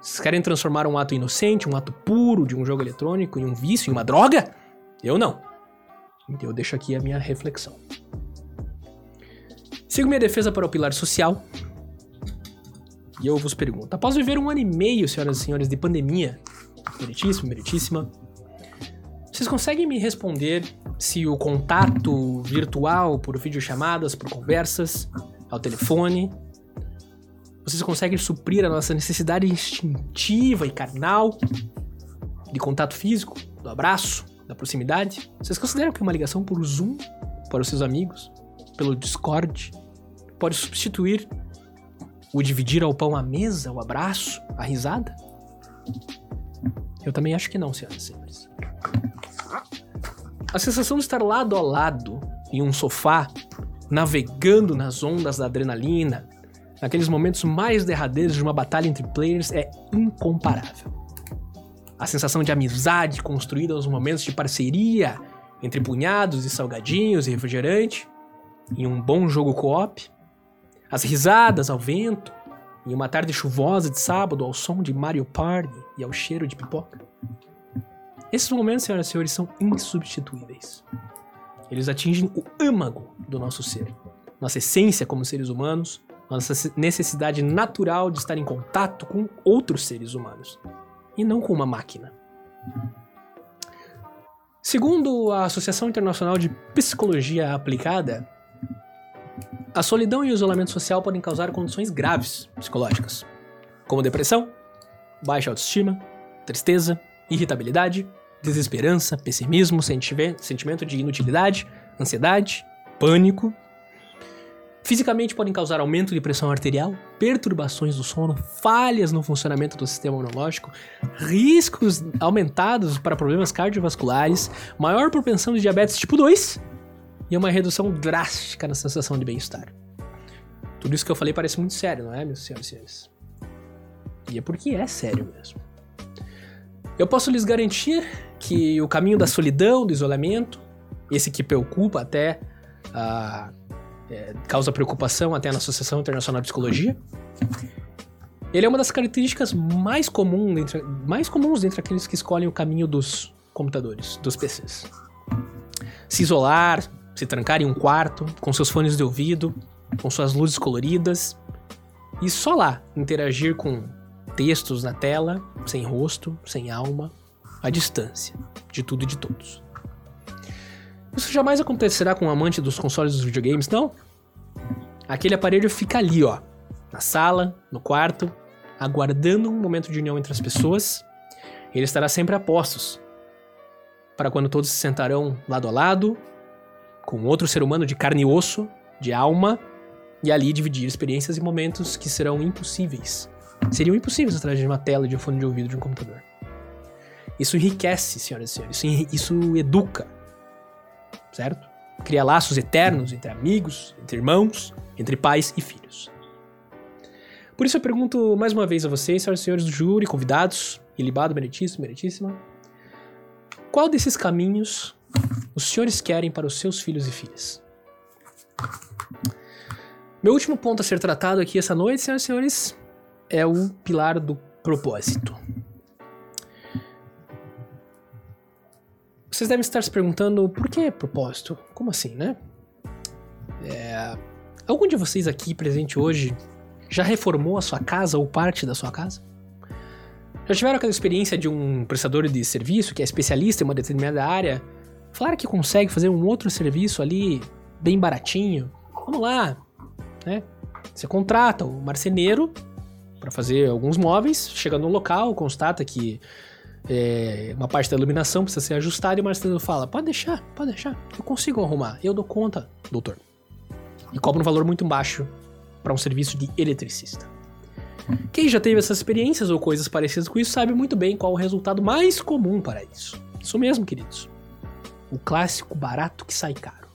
Vocês querem transformar um ato inocente, um ato puro de um jogo eletrônico em um vício, em uma droga? Eu não. Então eu deixo aqui a minha reflexão. Sigo minha defesa para o pilar social. E eu vos pergunto: após viver um ano e meio, senhoras e senhores, de pandemia, meritíssimo, meritíssima, vocês conseguem me responder se o contato virtual, por videochamadas, por conversas, ao telefone, vocês conseguem suprir a nossa necessidade instintiva e carnal de contato físico, do abraço, da proximidade? Vocês consideram que uma ligação por Zoom para os seus amigos, pelo Discord, pode substituir o dividir ao pão à mesa, o abraço, a risada? Eu também acho que não, senhoras e senhores. A sensação de estar lado a lado em um sofá, navegando nas ondas da adrenalina, naqueles momentos mais derradeiros de uma batalha entre players, é incomparável. A sensação de amizade construída aos momentos de parceria entre punhados e salgadinhos e refrigerante, em um bom jogo co-op, as risadas ao vento, em uma tarde chuvosa de sábado ao som de Mario Party e ao cheiro de pipoca. Esses momentos, senhoras e senhores, são insubstituíveis. Eles atingem o âmago do nosso ser, nossa essência como seres humanos, nossa necessidade natural de estar em contato com outros seres humanos, e não com uma máquina. Segundo a Associação Internacional de Psicologia Aplicada, a solidão e o isolamento social podem causar condições graves psicológicas, como depressão, baixa autoestima, tristeza, irritabilidade, desesperança, pessimismo, sentimento de inutilidade, ansiedade, pânico. Fisicamente podem causar aumento de pressão arterial, perturbações do sono, falhas no funcionamento do sistema imunológico, riscos aumentados para problemas cardiovasculares, maior propensão de diabetes tipo 2 e uma redução drástica na sensação de bem-estar. Tudo isso que eu falei parece muito sério, não é, meus senhores e senhores? E é porque é sério mesmo. Eu posso lhes garantir que o caminho da solidão, do isolamento, esse que preocupa até, é, causa preocupação até na Associação Internacional de Psicologia, ele é uma das características mais, comum dentre, mais comuns entre aqueles que escolhem o caminho dos computadores, dos PCs. Se isolar, se trancar em um quarto, com seus fones de ouvido, com suas luzes coloridas, e só lá interagir com textos na tela, sem rosto, sem alma, à distância de tudo e de todos. Isso jamais acontecerá com um amante dos consoles dos videogames, não. Aquele aparelho fica ali, ó, na sala, no quarto, aguardando um momento de união entre as pessoas. Ele estará sempre a postos para quando todos se sentarão lado a lado, com outro ser humano de carne e osso, de alma, e ali dividir experiências e momentos que serão impossíveis. Seriam impossíveis através de uma tela, de um fone de ouvido, de um computador. Isso enriquece, senhoras e senhores. Isso, isso educa. certo? Cria laços eternos entre amigos, entre irmãos, entre pais e filhos. Por isso eu pergunto mais uma vez a vocês, senhoras e senhores do júri, convidados, ilibado, meritíssimo, meritíssima, qual desses caminhos os senhores querem para os seus filhos e filhas? Meu último ponto a ser tratado aqui essa noite, senhoras e senhores, é o pilar do propósito. Vocês devem estar se perguntando por que propósito? Como assim, né? É... Algum de vocês aqui presente hoje já reformou a sua casa ou parte da sua casa? Já tiveram aquela experiência de um prestador de serviço que é especialista em uma determinada área falar que consegue fazer um outro serviço ali bem baratinho? Vamos lá, né? Você contrata o marceneiro para fazer alguns móveis, chega no local, constata que é, uma parte da iluminação precisa ser ajustada e o marceneiro fala: pode deixar, pode deixar, eu consigo arrumar, eu dou conta, doutor. E cobra um valor muito baixo para um serviço de eletricista. Quem já teve essas experiências ou coisas parecidas com isso sabe muito bem qual o resultado mais comum para isso. Isso mesmo, queridos. O clássico barato que sai caro.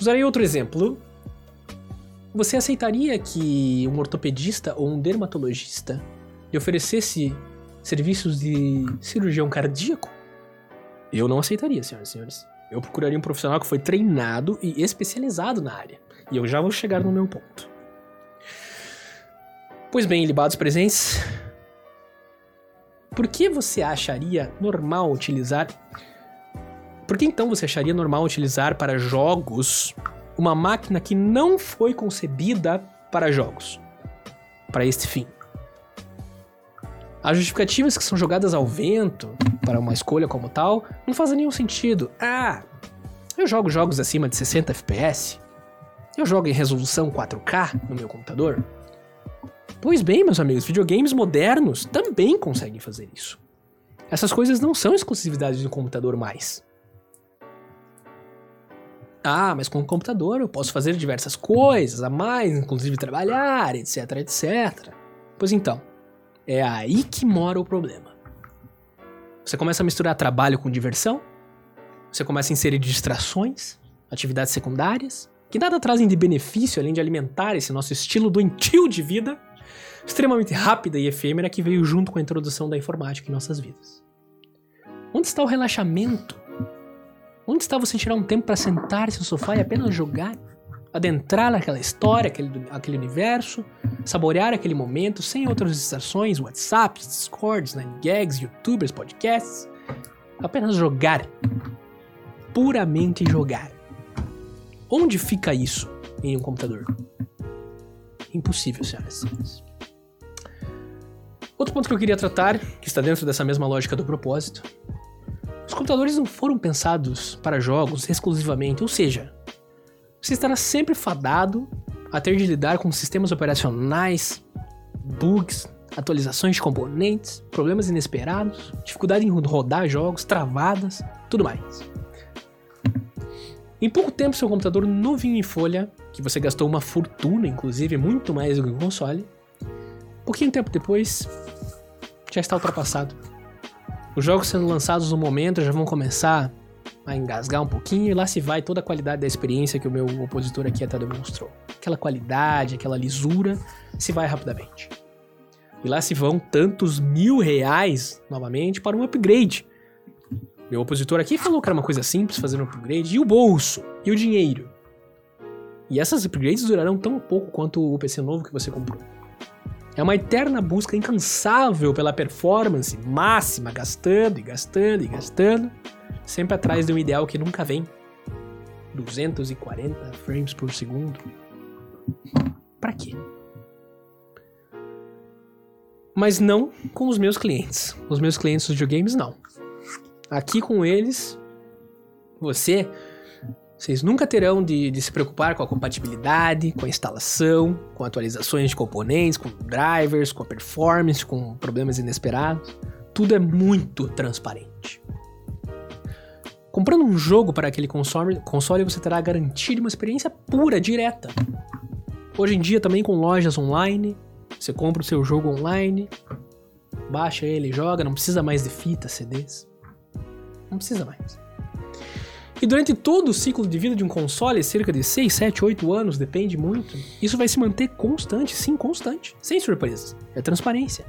Usarei outro exemplo. Você aceitaria que um ortopedista ou um dermatologista lhe oferecesse serviços de cirurgião cardíaco? Eu não aceitaria, senhoras e senhores. Eu procuraria um profissional que foi treinado e especializado na área. E eu já vou chegar no meu ponto. Pois bem, libados presentes, por que você acharia normal utilizar. Por que então você acharia normal utilizar para jogos uma máquina que não foi concebida para jogos? Para este fim. As justificativas que são jogadas ao vento para uma escolha como tal não fazem nenhum sentido. Ah, eu jogo jogos acima de 60 FPS. Eu jogo em resolução 4K no meu computador? Pois bem, meus amigos, videogames modernos também conseguem fazer isso. Essas coisas não são exclusividades do computador mais. Ah, mas com o computador eu posso fazer diversas coisas a mais, inclusive trabalhar, etc, etc. Pois então, é aí que mora o problema. Você começa a misturar trabalho com diversão, você começa a inserir distrações, atividades secundárias, que nada trazem de benefício além de alimentar esse nosso estilo doentio de vida, extremamente rápida e efêmera que veio junto com a introdução da informática em nossas vidas. Onde está o relaxamento? Onde está você tirar um tempo para sentar-se no sofá e apenas jogar? Adentrar naquela história, aquele, aquele universo, saborear aquele momento sem outras distrações, WhatsApps, Discords, 9gags, YouTubers, podcasts. Apenas jogar. Puramente jogar. Onde fica isso em um computador? Impossível, senhoras e senhores. Outro ponto que eu queria tratar, que está dentro dessa mesma lógica do propósito, os computadores não foram pensados para jogos exclusivamente, ou seja, você estará sempre fadado a ter de lidar com sistemas operacionais, bugs, atualizações de componentes, problemas inesperados, dificuldade em rodar jogos, travadas, tudo mais. Em pouco tempo, seu computador novinho em folha, que você gastou uma fortuna, inclusive muito mais do que o console, pouquinho tempo depois, já está ultrapassado. Os jogos sendo lançados no momento já vão começar a engasgar um pouquinho e lá se vai toda a qualidade da experiência que o meu opositor aqui até demonstrou. Aquela qualidade, aquela lisura, se vai rapidamente. E lá se vão tantos mil reais novamente para um upgrade meu opositor aqui falou que era uma coisa simples fazer um upgrade. E o bolso? E o dinheiro? E essas upgrades durarão tão pouco quanto o PC novo que você comprou. É uma eterna busca incansável pela performance máxima, gastando e gastando e gastando, sempre atrás de um ideal que nunca vem. 240 frames por segundo. Para quê? Mas não com os meus clientes. Os meus clientes dos videogames não. Aqui com eles, você, vocês nunca terão de, de, se preocupar com a compatibilidade, com a instalação, com atualizações de componentes, com drivers, com a performance, com problemas inesperados. Tudo é muito transparente. Comprando um jogo para aquele console, console você terá garantido uma experiência pura, direta. Hoje em dia também com lojas online, você compra o seu jogo online, baixa ele, joga, não precisa mais de fita, CDs. Não precisa mais. E durante todo o ciclo de vida de um console, cerca de 6, 7, 8 anos, depende muito, isso vai se manter constante, sim, constante, sem surpresas. É transparência.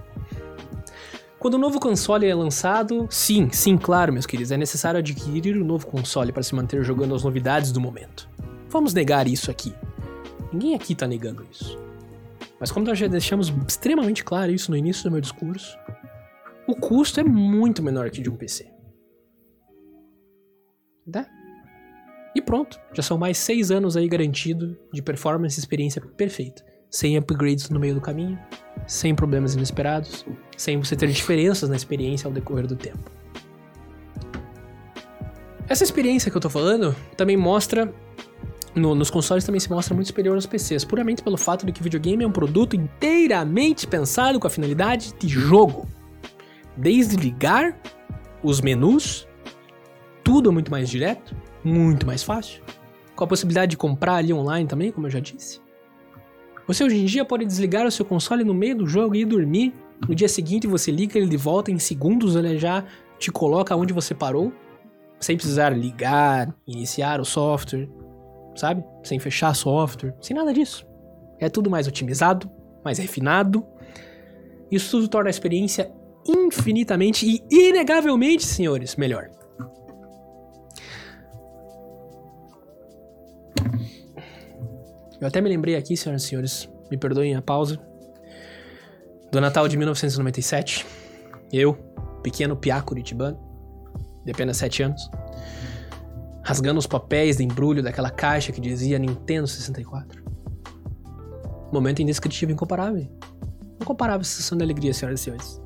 Quando o um novo console é lançado, sim, sim, claro, meus queridos, é necessário adquirir o um novo console para se manter jogando as novidades do momento. Vamos negar isso aqui. Ninguém aqui tá negando isso. Mas como nós já deixamos extremamente claro isso no início do meu discurso, o custo é muito menor que de um PC. Tá? E pronto, já são mais seis anos aí garantido de performance e experiência perfeita. Sem upgrades no meio do caminho, sem problemas inesperados, sem você ter diferenças na experiência ao decorrer do tempo. Essa experiência que eu tô falando também mostra. No, nos consoles também se mostra muito superior aos PCs, puramente pelo fato de que o videogame é um produto inteiramente pensado com a finalidade de jogo. Desde ligar os menus, tudo é muito mais direto, muito mais fácil, com a possibilidade de comprar ali online também, como eu já disse. Você hoje em dia pode desligar o seu console no meio do jogo e ir dormir. No dia seguinte você liga ele de volta, em segundos ele já te coloca onde você parou, sem precisar ligar, iniciar o software, sabe? Sem fechar software, sem nada disso. É tudo mais otimizado, mais refinado. Isso tudo torna a experiência infinitamente e inegavelmente, senhores, melhor. Eu até me lembrei aqui, senhoras e senhores, me perdoem a pausa, do Natal de 1997. Eu, pequeno piá curitibano, de apenas 7 anos, rasgando os papéis de embrulho daquela caixa que dizia Nintendo 64. Momento indescritível, incomparável. Incomparável sensação de alegria, senhoras e senhores.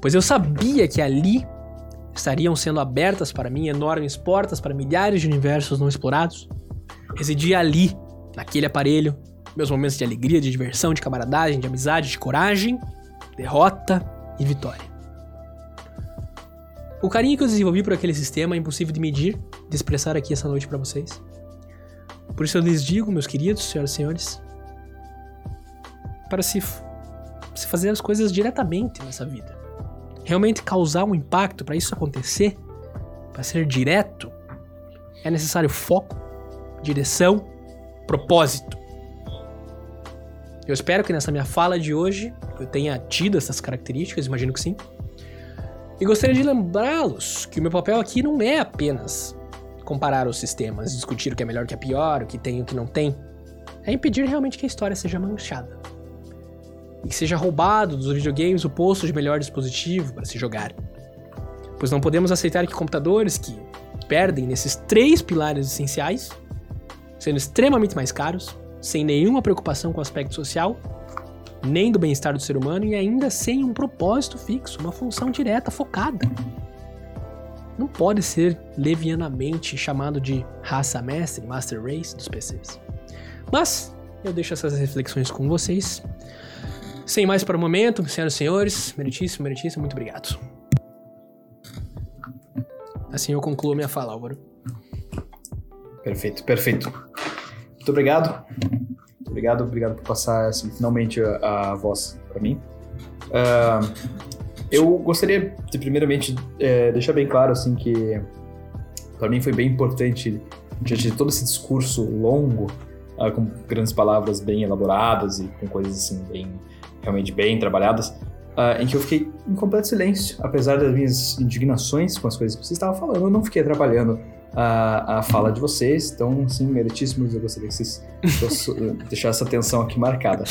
Pois eu sabia que ali estariam sendo abertas para mim enormes portas para milhares de universos não explorados. Residia ali naquele aparelho, meus momentos de alegria, de diversão, de camaradagem, de amizade, de coragem, derrota e vitória. O carinho que eu desenvolvi por aquele sistema é impossível de medir, de expressar aqui essa noite para vocês. Por isso eu lhes digo, meus queridos, senhoras e senhores, para se, se fazer as coisas diretamente nessa vida, realmente causar um impacto para isso acontecer, para ser direto, é necessário foco, direção propósito. Eu espero que nessa minha fala de hoje eu tenha tido essas características, imagino que sim. E gostaria de lembrá-los que o meu papel aqui não é apenas comparar os sistemas, discutir o que é melhor, o que é pior, o que tem e o que não tem. É impedir realmente que a história seja manchada. E que seja roubado dos videogames o posto de melhor dispositivo para se jogar. Pois não podemos aceitar que computadores que perdem nesses três pilares essenciais sendo extremamente mais caros, sem nenhuma preocupação com o aspecto social, nem do bem-estar do ser humano e ainda sem um propósito fixo, uma função direta, focada. Não pode ser levianamente chamado de raça mestre, master race dos PCs. Mas eu deixo essas reflexões com vocês. Sem mais para o momento, senhoras e senhores, meritíssimo, meritíssimo, muito obrigado. Assim eu concluo minha fala, Álvaro. Perfeito, perfeito. Muito obrigado. Obrigado, obrigado por passar assim, finalmente a, a voz para mim. Uh, eu gostaria de primeiramente é, deixar bem claro assim que para mim foi bem importante diante de todo esse discurso longo uh, com grandes palavras bem elaboradas e com coisas assim bem realmente bem trabalhadas uh, em que eu fiquei em completo silêncio apesar das minhas indignações com as coisas que você estava falando eu não fiquei trabalhando a, a fala de vocês. Então, sim, meritíssimos, eu gostaria que vocês deixassem essa atenção aqui marcada.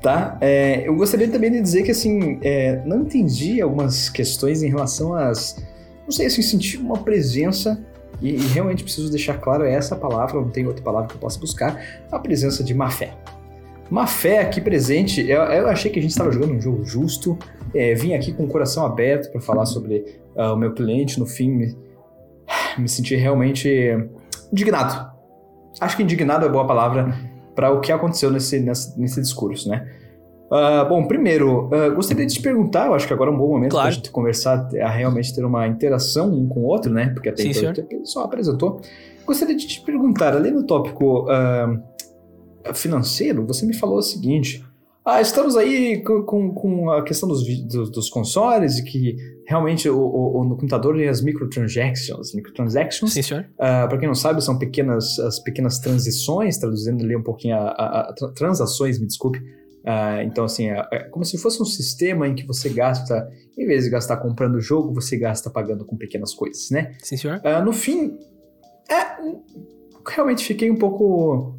Tá? É, eu gostaria também de dizer que, assim, é, não entendi algumas questões em relação às... Não sei, assim, senti uma presença e, e, realmente preciso deixar claro essa palavra, não tem outra palavra que eu possa buscar, a presença de má fé. Má fé aqui presente, eu, eu achei que a gente estava jogando um jogo justo, é, vim aqui com o coração aberto para falar sobre uh, o meu cliente, no fim senti realmente indignado. Acho que indignado é boa palavra para o que aconteceu nesse, nesse, nesse discurso, né? Uh, bom, primeiro, uh, gostaria de te perguntar, eu acho que agora é um bom momento claro. para a gente conversar, a realmente ter uma interação um com o outro, né? Porque até Sim, então só apresentou. Gostaria de te perguntar, além do tópico uh, financeiro, você me falou o seguinte: ah, estamos aí com, com, com a questão dos, dos, dos, consoles e que realmente o, o, o, computador tem as microtransactions. Microtransactions, Sim, senhor. Uh, para quem não sabe, são pequenas, as pequenas transições, traduzindo ali um pouquinho a, a, a transações, me desculpe. Uh, então, assim, é, é, como se fosse um sistema em que você gasta, em vez de gastar comprando o jogo, você gasta pagando com pequenas coisas, né? Sim, senhor. Uh, no fim, é, realmente fiquei um pouco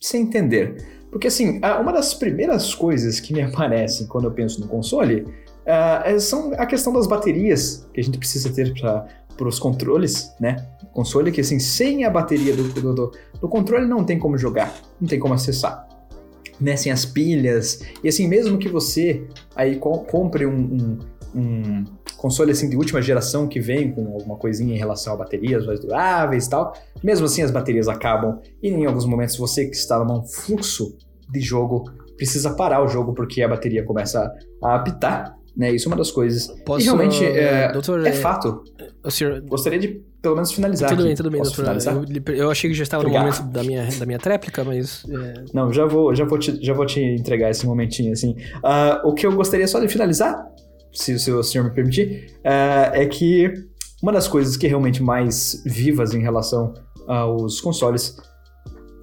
sem entender. Porque, assim, uma das primeiras coisas que me aparecem quando eu penso no console uh, são a questão das baterias que a gente precisa ter para os controles, né? Console que, assim, sem a bateria do, do, do, controle não tem como jogar, não tem como acessar. Né, sem as pilhas, e assim, mesmo que você aí compre um, um, um console assim de última geração que vem com alguma coisinha em relação a baterias mais duráveis e tal, mesmo assim as baterias acabam e em alguns momentos você que está num fluxo de jogo precisa parar o jogo porque a bateria começa a apitar, né? Isso é uma das coisas. Posso, e realmente é, doutor, é fato. O senhor... Gostaria de pelo menos finalizar. Tudo aqui. bem, tudo bem, Posso doutor. Eu, eu, achei que já estava Obrigado. no momento da minha, da minha tréplica, mas. É... Não, já vou, já, vou te, já vou te entregar esse momentinho assim. Uh, o que eu gostaria só de finalizar se, se o senhor me permitir, uh, é que uma das coisas que é realmente mais vivas em relação aos consoles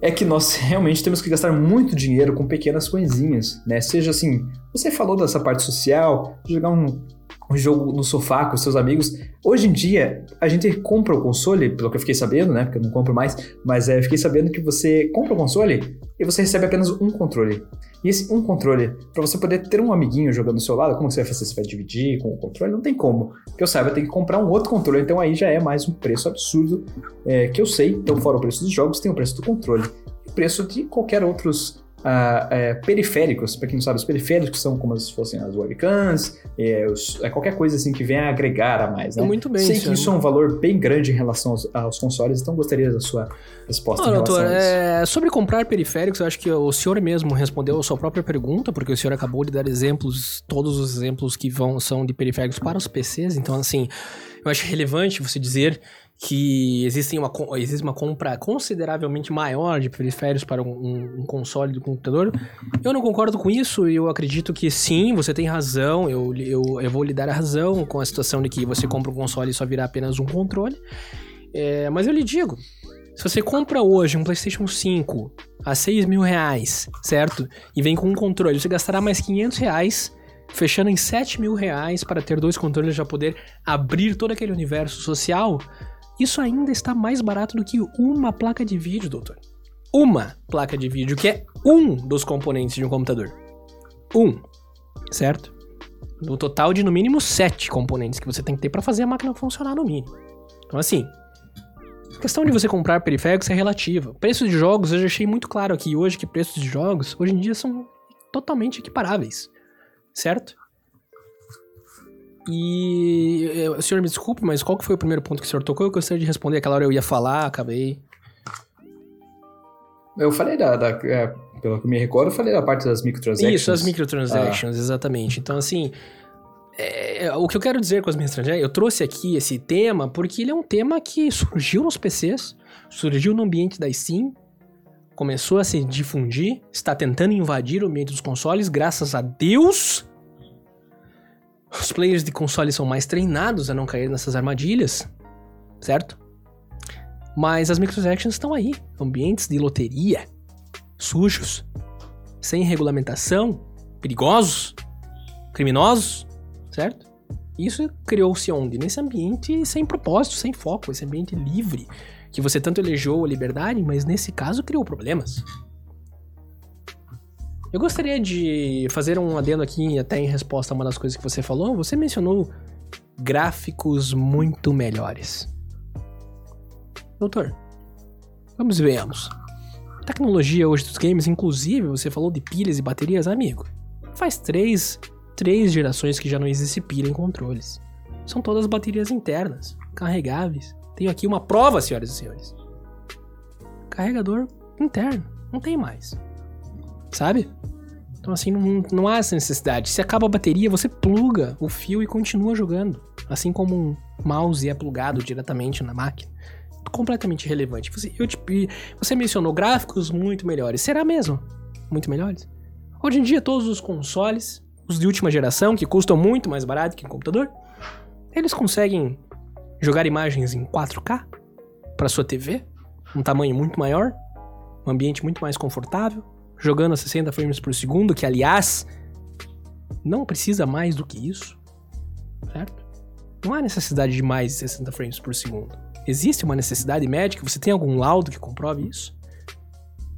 é que nós realmente temos que gastar muito dinheiro com pequenas coisinhas, né? Seja assim, você falou dessa parte social, jogar um, um jogo no sofá com seus amigos. Hoje em dia, a gente compra o console, pelo que eu fiquei sabendo, né? Porque eu não compro mais, mas é, fiquei sabendo que você compra o console e você recebe apenas um controle. E esse um controle, para você poder ter um amiguinho jogando do seu lado, como você vai fazer? Você vai dividir com o controle? Não tem como. Que eu saiba, tem que comprar um outro controle, então aí já é mais um preço absurdo é, que eu sei. Então, fora o preço dos jogos, tem o preço do controle e o preço de qualquer outros uh, periféricos, para quem não sabe, os periféricos são como se fossem as webcams, é, os, é qualquer coisa assim que venha agregar a mais, né? Muito bem. Sei que isso é um valor bem grande em relação aos, aos consoles, então gostaria da sua resposta ah, relação doutor. É, sobre comprar periféricos, eu acho que o senhor mesmo respondeu a sua própria pergunta, porque o senhor acabou de dar exemplos, todos os exemplos que vão são de periféricos para os PCs, então assim, eu acho relevante você dizer que existe uma, existe uma compra consideravelmente maior de periféricos para um, um, console do computador. Eu não concordo com isso, eu acredito que sim, você tem razão, eu, eu, eu vou lhe dar a razão com a situação de que você compra um console e só virá apenas um controle. É, mas eu lhe digo, se você compra hoje um PlayStation 5 a 6 mil reais, certo? E vem com um controle, você gastará mais 500 reais fechando em 7 mil reais para ter dois controles já poder abrir todo aquele universo social isso ainda está mais barato do que uma placa de vídeo, doutor. Uma placa de vídeo, que é um dos componentes de um computador. Um, certo? No total de no mínimo sete componentes que você tem que ter para fazer a máquina funcionar no mínimo. Então, assim, a questão de você comprar periféricos é relativa. Preços de jogos, eu já achei muito claro aqui hoje que preços de jogos, hoje em dia, são totalmente equiparáveis, certo? E eh, o senhor me desculpe, mas qual que foi o primeiro ponto que o senhor tocou? Eu gostaria de responder, aquela hora eu ia falar, acabei. Eu falei da, da é, pelo que me recordo, eu falei da parte das microtransactions. Isso, as microtransactions, ah. exatamente. Então, assim, é, o que eu quero dizer com as microtransactions, eu trouxe aqui esse tema porque ele é um tema que surgiu nos PCs, surgiu no ambiente da Steam, começou a se difundir, está tentando invadir o ambiente dos consoles, graças a Deus os players de console são mais treinados a não cair nessas armadilhas, certo? Mas as microtransactions estão aí, ambientes de loteria, sujos, sem regulamentação, perigosos, criminosos, certo? Isso criou-se onde? Nesse ambiente sem propósito, sem foco, esse ambiente livre, que você tanto elegeu a liberdade, mas nesse caso criou problemas. Eu gostaria de fazer um adendo aqui, até em resposta a uma das coisas que você falou. Você mencionou gráficos muito melhores. Doutor, vamos ver, vamos. Tecnologia hoje dos games, inclusive, você falou de pilhas e baterias, amigo. Faz três, três gerações que já não existe pilha em controles. São todas baterias internas, carregáveis. Tenho aqui uma prova, senhoras e senhores. Carregador interno, não tem mais sabe? Então, assim, não, não há essa necessidade. Se acaba a bateria, você pluga o fio e continua jogando. Assim como um mouse é plugado diretamente na máquina. Completamente relevante. Você, eu, você mencionou gráficos muito melhores. Será mesmo? Muito melhores? Hoje em dia, todos os consoles, os de última geração, que custam muito mais barato que um computador, eles conseguem jogar imagens em 4K para sua TV, um tamanho muito maior, um ambiente muito mais confortável, jogando a 60 frames por segundo, que aliás não precisa mais do que isso, certo? Não há necessidade de mais de 60 frames por segundo. Existe uma necessidade médica? Você tem algum laudo que comprove isso?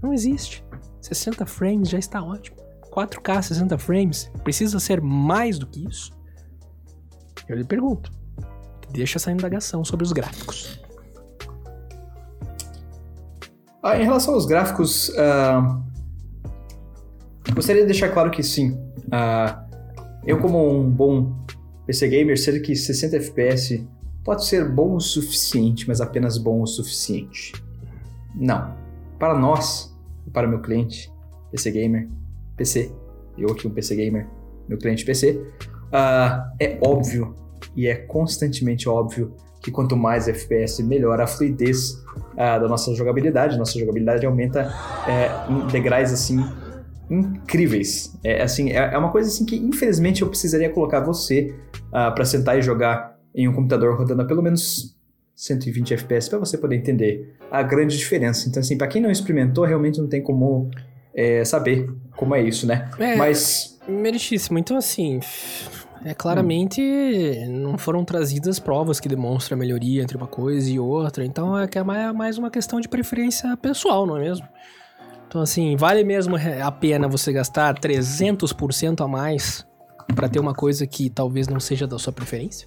Não existe. 60 frames já está ótimo. 4K 60 frames precisa ser mais do que isso? Eu lhe pergunto. Deixa essa indagação sobre os gráficos. Ah, em relação aos gráficos, uh, gostaria de deixar claro que sim. Uh, eu, como um bom PC gamer, sei que 60 FPS pode ser bom o suficiente, mas apenas bom o suficiente. Não. Para nós, para meu cliente, PC gamer, PC, eu aqui um PC gamer, meu cliente PC, uh, ah, é óbvio e é constantemente óbvio que quanto mais FPS, melhor a fluidez uh, da nossa jogabilidade. Nossa jogabilidade aumenta é, em degraus assim incríveis. É assim, é, é, uma coisa assim que infelizmente eu precisaria colocar você uh, ah, para sentar e jogar em um computador rodando a pelo menos 120 FPS para você poder entender a grande diferença. Então assim, para quem não experimentou, realmente não tem como é, saber como é isso, né? É, Mas meritíssimo. Então assim, é, claramente hum. não foram trazidas provas que demonstram a melhoria entre uma coisa e outra. Então é que é mais uma questão de preferência pessoal, não é mesmo? Então, assim, vale mesmo a pena você gastar 300% a mais para ter uma coisa que talvez não seja da sua preferência?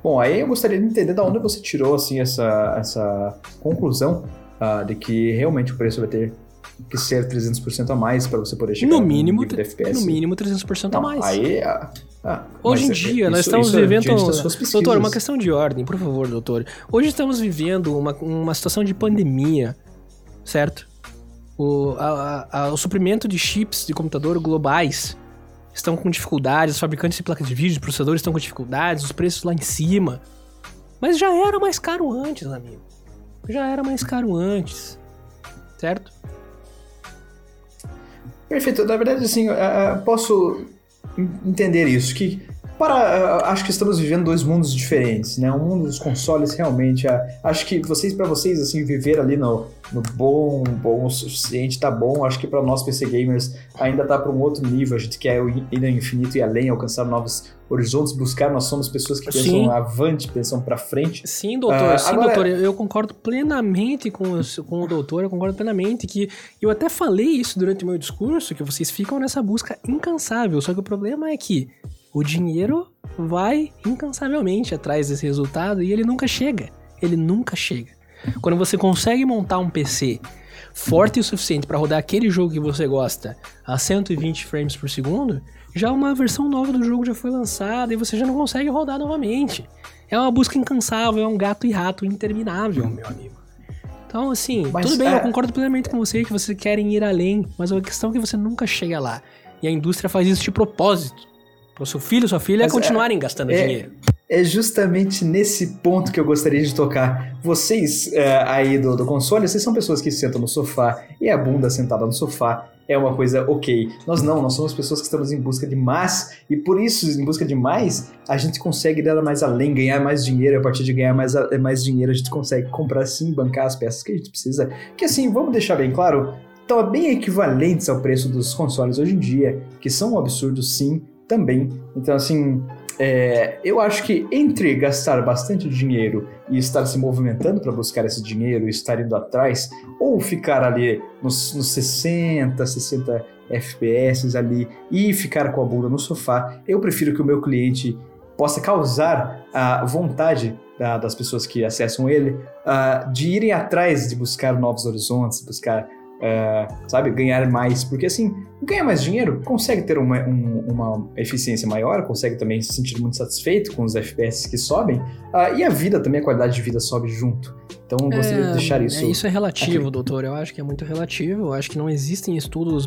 Bom, aí eu gostaria de entender de onde você tirou assim essa, essa conclusão uh, de que realmente o preço vai ter que ser 300% a mais para você poder chegar no mínimo, no FPS. No mínimo 300% Não, a mais. Aí, ah, ah, Hoje em dia, isso, nós estamos é vivendo. doutor, uma questão de ordem, por favor, doutor. Hoje estamos vivendo uma, uma situação de pandemia, certo? O, a, a, o suprimento de chips de computador globais estão com dificuldades, os fabricantes de placas de vídeo, processadores estão com dificuldades, os preços lá em cima. Mas já era mais caro antes, amigo. Já era mais caro antes. Certo? Perfeito. Na verdade, assim, posso entender isso, que para, acho que estamos vivendo dois mundos diferentes, né? O mundo dos consoles realmente, acho que vocês para vocês assim viver ali no, no bom, bom o suficiente, tá bom. Acho que para nós PC gamers ainda tá para um outro nível. A gente quer ir no infinito e além, alcançar novos horizontes, buscar. Nós somos pessoas que pensam sim. avante, pensam para frente. Sim, doutor. Uh, sim, agora... doutor. Eu concordo plenamente com, o, com o doutor. Eu concordo plenamente que eu até falei isso durante o meu discurso, que vocês ficam nessa busca incansável. Só que o problema é que o dinheiro vai incansavelmente atrás desse resultado e ele nunca chega. Ele nunca chega. Quando você consegue montar um PC forte o suficiente para rodar aquele jogo que você gosta a 120 frames por segundo, já uma versão nova do jogo já foi lançada e você já não consegue rodar novamente. É uma busca incansável, é um gato e rato interminável, meu amigo. Então, assim, mas, tudo bem, é... eu concordo plenamente com você que vocês querem ir além, mas a questão é que você nunca chega lá. E a indústria faz isso de propósito para o seu filho sua filha Mas é, continuarem é, gastando é, dinheiro. É justamente nesse ponto que eu gostaria de tocar. Vocês é, aí do, do console, vocês são pessoas que sentam no sofá e a bunda sentada no sofá é uma coisa ok. Nós não, nós somos pessoas que estamos em busca de mais e por isso, em busca de mais, a gente consegue ir mais além, ganhar mais dinheiro. A partir de ganhar mais, mais dinheiro, a gente consegue comprar sim, bancar as peças que a gente precisa. Que assim, vamos deixar bem claro, estão bem equivalentes ao preço dos consoles hoje em dia, que são um absurdo sim, também. Então, assim, é, eu acho que entre gastar bastante dinheiro e estar se movimentando para buscar esse dinheiro estar indo atrás, ou ficar ali nos, nos 60, 60 FPS ali e ficar com a bunda no sofá, eu prefiro que o meu cliente possa causar a vontade da, das pessoas que acessam ele uh, de irem atrás de buscar novos horizontes, buscar é, sabe, ganhar mais, porque assim, ganha mais dinheiro, consegue ter uma, um, uma eficiência maior, consegue também se sentir muito satisfeito com os FPS que sobem, uh, e a vida também, a qualidade de vida sobe junto. Então eu gostaria é, de deixar isso. É, isso é relativo, aqui. doutor. Eu acho que é muito relativo. Eu acho que não existem estudos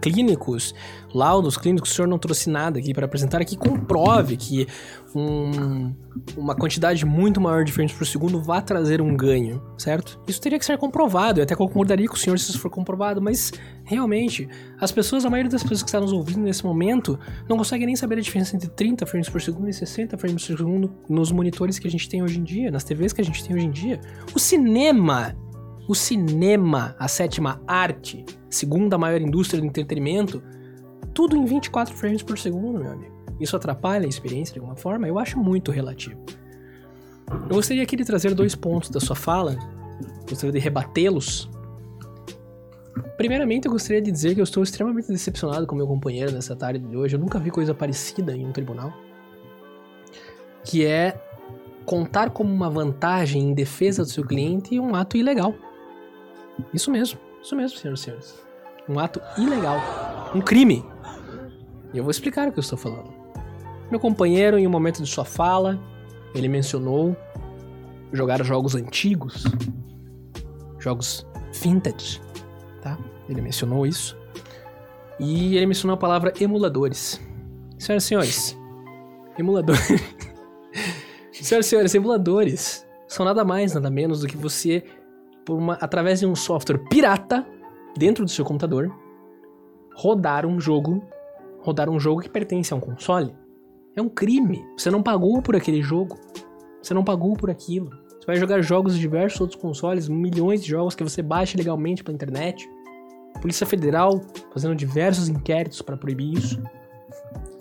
clínicos, laudos clínicos, o senhor não trouxe nada aqui para apresentar que comprove que um, uma quantidade muito maior de frames por segundo vá trazer um ganho, certo? Isso teria que ser comprovado. Eu até concordaria com o senhor se isso for comprovado, mas Realmente, as pessoas, a maioria das pessoas que estão nos ouvindo nesse momento, não conseguem nem saber a diferença entre 30 frames por segundo e 60 frames por segundo nos monitores que a gente tem hoje em dia, nas TVs que a gente tem hoje em dia. O cinema, o cinema, a sétima arte, segunda maior indústria do entretenimento, tudo em 24 frames por segundo, meu amigo. Isso atrapalha a experiência de alguma forma? Eu acho muito relativo. Eu gostaria aqui de trazer dois pontos da sua fala, gostaria de rebatê-los. Primeiramente, eu gostaria de dizer que eu estou extremamente decepcionado com meu companheiro nessa tarde de hoje. Eu nunca vi coisa parecida em um tribunal. Que é contar como uma vantagem em defesa do seu cliente um ato ilegal. Isso mesmo, isso mesmo, senhoras e senhores. Um ato ilegal. Um crime. E eu vou explicar o que eu estou falando. Meu companheiro, em um momento de sua fala, ele mencionou jogar jogos antigos, jogos vintage, tá? Ele mencionou isso. E ele mencionou a palavra emuladores. Senhoras e senhores, emuladores. Senhoras e senhores, emuladores são nada mais, nada menos do que você, por uma, através de um software pirata dentro do seu computador, rodar um jogo, rodar um jogo que pertence a um console. É um crime. Você não pagou por aquele jogo. Você não pagou por aquilo. Você vai jogar jogos de diversos outros consoles, milhões de jogos que você baixa legalmente pela internet. Polícia Federal fazendo diversos inquéritos para proibir isso.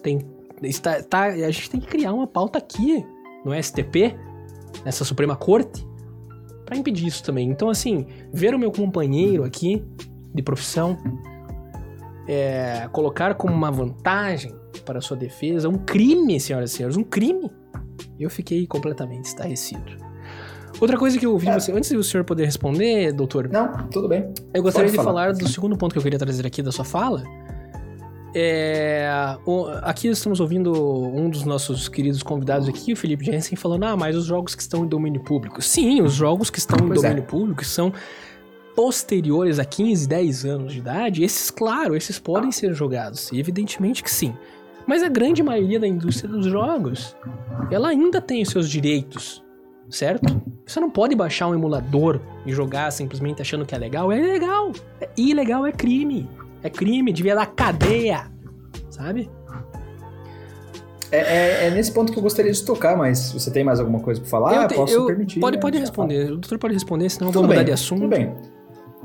Tem, está, tá, a gente tem que criar uma pauta aqui no STP, nessa Suprema Corte, para impedir isso também. Então, assim, ver o meu companheiro aqui de profissão é, colocar como uma vantagem para a sua defesa um crime, senhoras e senhores, um crime. Eu fiquei completamente estarrecido. Outra coisa que eu ouvi é. você, antes do senhor poder responder, doutor. Não, tudo bem. Eu gostaria Pode de falar. falar do segundo ponto que eu queria trazer aqui da sua fala. É, o, aqui estamos ouvindo um dos nossos queridos convidados aqui, o Felipe Jensen, falando: ah, mas os jogos que estão em domínio público. Sim, os jogos que estão pois em é. domínio é. público são posteriores a 15, 10 anos de idade. Esses, claro, esses podem ser jogados. Evidentemente que sim. Mas a grande maioria da indústria dos jogos, ela ainda tem os seus direitos, certo? Você não pode baixar um emulador e jogar simplesmente achando que é legal. É ilegal. É ilegal, é crime. É crime, devia dar cadeia, sabe? É, é, é, nesse ponto que eu gostaria de tocar, mas você tem mais alguma coisa para falar? Eu te, Posso eu, permitir? Pode, né? pode responder. O doutor pode responder, senão eu vou mudar de assunto. Tudo bem.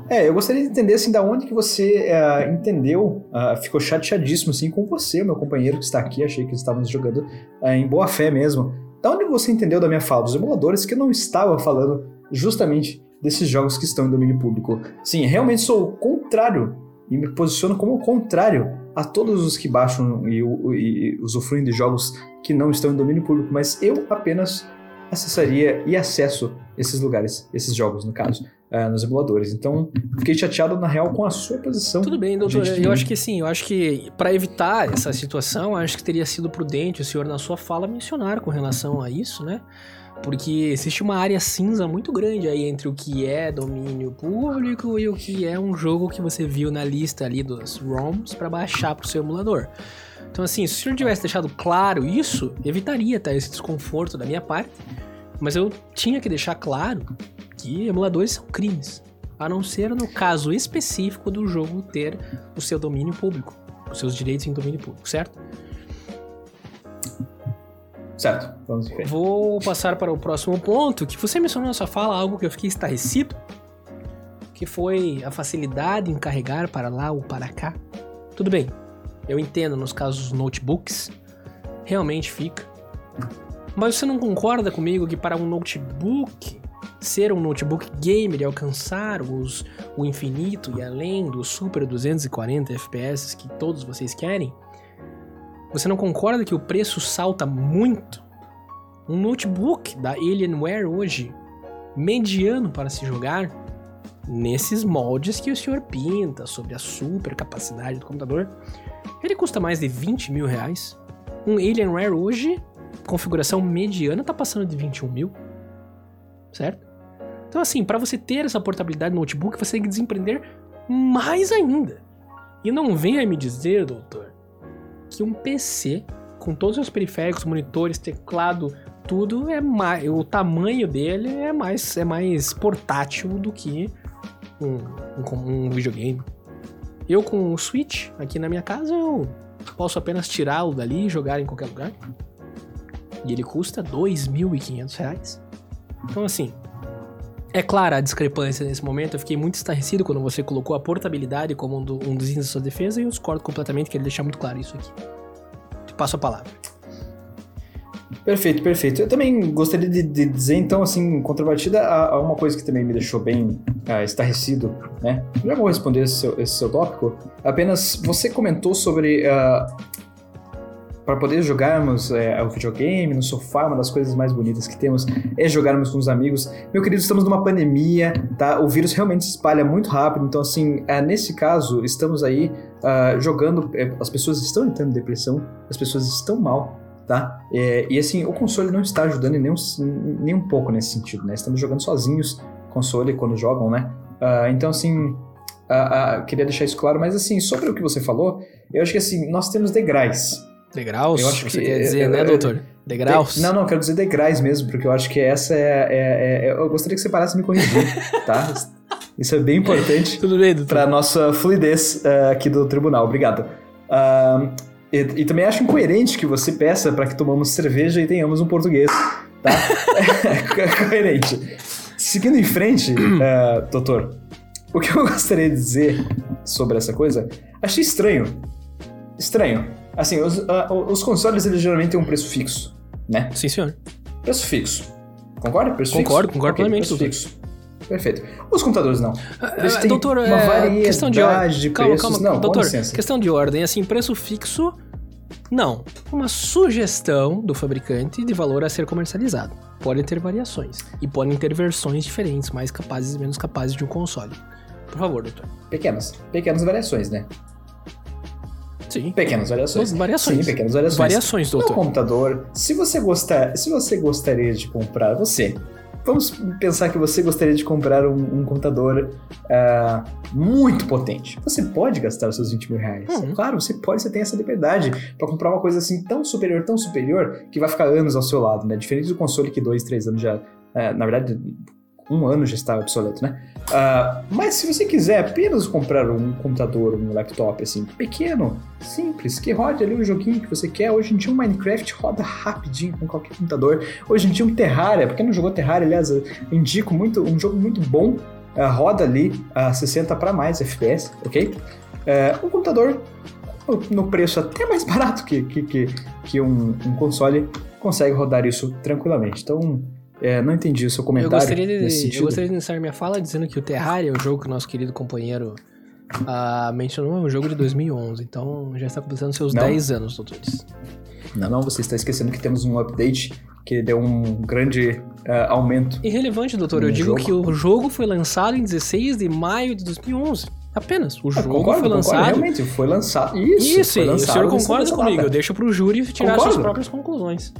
É, eu gostaria de entender, assim, da onde que você uh, entendeu, uh, ficou chateadíssimo, assim, com você, meu companheiro que está aqui, achei que estávamos jogando uh, em boa fé mesmo. Da onde você entendeu da minha fala? Dos emuladores que eu não estava falando justamente desses jogos que estão em domínio público? Sim, realmente sou o contrário. E me posiciono como o contrário a todos os que baixam e, e usufruem de jogos que não estão em domínio público, mas eu apenas acessaria e acesso esses lugares, esses jogos, no caso uh, nos emuladores. Então, fiquei chateado, na real, com a sua posição. Tudo bem, doutor. Eu acho que sim, eu acho que para evitar essa situação, acho que teria sido prudente o senhor, na sua fala, mencionar com relação a isso, né? Porque existe uma área cinza muito grande aí entre o que é domínio público e o que é um jogo que você viu na lista ali dos ROMs para baixar pro seu emulador. Então, assim, se o senhor tivesse deixado claro isso, evitaria tá, esse desconforto da minha parte. Mas eu tinha que deixar claro que emuladores são crimes. A não ser no caso específico do jogo ter o seu domínio público, os seus direitos em domínio público, certo? Certo, vamos ver. Vou passar para o próximo ponto, que você mencionou na sua fala algo que eu fiquei estarrecido, que foi a facilidade em carregar para lá ou para cá. Tudo bem, eu entendo nos casos notebooks, realmente fica. Mas você não concorda comigo que para um notebook ser um notebook gamer e alcançar os, o infinito e além dos super 240 FPS que todos vocês querem, você não concorda que o preço salta muito? Um notebook da Alienware hoje, mediano para se jogar, nesses moldes que o senhor pinta sobre a super capacidade do computador, ele custa mais de 20 mil reais. Um Alienware hoje, configuração mediana, tá passando de 21 mil. Certo? Então, assim, para você ter essa portabilidade no notebook, você tem que desempreender mais ainda. E não venha me dizer, doutor, que um PC com todos os periféricos, monitores, teclado, tudo é mais, o tamanho dele é mais é mais portátil do que um, um, um videogame. Eu com o Switch aqui na minha casa, eu posso apenas tirá-lo dali e jogar em qualquer lugar. E ele custa 2.500 reais. Então, assim, é clara a discrepância nesse momento. Eu fiquei muito estarrecido quando você colocou a portabilidade como um, do, um dos itens da sua defesa e eu discordo completamente, queria deixar muito claro isso aqui. Te passo a palavra. Perfeito, perfeito. Eu também gostaria de, de dizer, então, assim, contrapartida a, a, uma coisa que também me deixou bem uh, estarrecido, né? Já vou responder esse seu, esse seu tópico. Apenas você comentou sobre uh, para poder jogarmos é, o videogame no sofá, uma das coisas mais bonitas que temos é jogarmos com os amigos. Meu querido, estamos numa pandemia, tá? O vírus realmente se espalha muito rápido, então assim, é, nesse caso, estamos aí uh, jogando, é, as pessoas estão entrando em depressão, as pessoas estão mal, tá? É, e assim, o console não está ajudando nem um, nem um pouco nesse sentido, né? Estamos jogando sozinhos console quando jogam, né? Uh, então assim, uh, queria deixar isso claro, mas assim, sobre o que você falou, eu acho que assim, nós temos degraus, Degraus? Eu acho que, você quer dizer, é, né, doutor? Degraus? De, não, não, quero dizer degraus mesmo, porque eu acho que essa é, é, é Eu gostaria que você parasse de me corrigir, tá? Isso é bem importante. Tudo bem, doutor. Pra nossa fluidez uh, aqui do tribunal. Obrigado. Uh, e, e, também acho incoerente que você peça para que tomamos cerveja e tenhamos um português, tá? é coerente. Seguindo em frente, uh, doutor, o que eu gostaria de dizer sobre essa coisa, achei estranho. Estranho Assim, os, uh, os consoles eles geralmente têm um preço fixo, né? Sim, senhor. Preço fixo. Concorda? Preço concordo, fixo? concordo okay, plenamente. Preço fixo. Perfeito. Os computadores não. Ah, Eles têm doutor, uma é, variedade questão de, ordem. de calma, preços. Calma, não, doutor, questão de ordem. Assim, preço fixo, não. Uma sugestão do fabricante de valor a ser comercializado. Pode ter variações. E podem ter versões diferentes, mais capazes e menos capazes de um console. Por favor, doutor. Pequenas. Pequenas variações, né? Sim. Pequenas variações. Variações. Sim, pequenas variações. Variações, doutor. No computador, se você gostar, se você gostaria de comprar, você. Vamos pensar que você gostaria de comprar um, um computador uh, muito potente. Você pode gastar os seus 20 mil reais. Uhum. Claro, você pode, você tem essa liberdade para comprar uma coisa assim tão superior, tão superior, que vai ficar anos ao seu lado, né? Diferente do console que dois, três anos já. Uh, na verdade, um ano já estava obsoleto, né? Uh, mas se você quiser apenas comprar um computador, um laptop assim, pequeno, simples, que rode ali o joguinho que você quer, hoje em dia um Minecraft roda rapidinho com qualquer computador. Hoje em dia um Terraria, porque não jogou Terraria, aliás, eu indico muito, um jogo muito bom, uh, roda ali a uh, 60 para mais FPS, ok? Uh, um computador no preço até mais barato que, que, que, que um, um console consegue rodar isso tranquilamente. Então, é, não entendi o seu comentário. Eu gostaria, de, eu gostaria de iniciar minha fala dizendo que o Terraria, o jogo que o nosso querido companheiro uh, mencionou, é um jogo de 2011. Então já está completando seus não. 10 anos, doutores. Não, não, você está esquecendo que temos um update que deu um grande uh, aumento. Irrelevante, doutor. Eu digo jogo. que o jogo foi lançado em 16 de maio de 2011. Apenas. O ah, jogo concordo, foi lançado. Concordo, realmente, foi lançado. Isso, Isso, foi lançado o senhor concorda comigo. Eu deixo para o júri tirar concordo. suas próprias conclusões.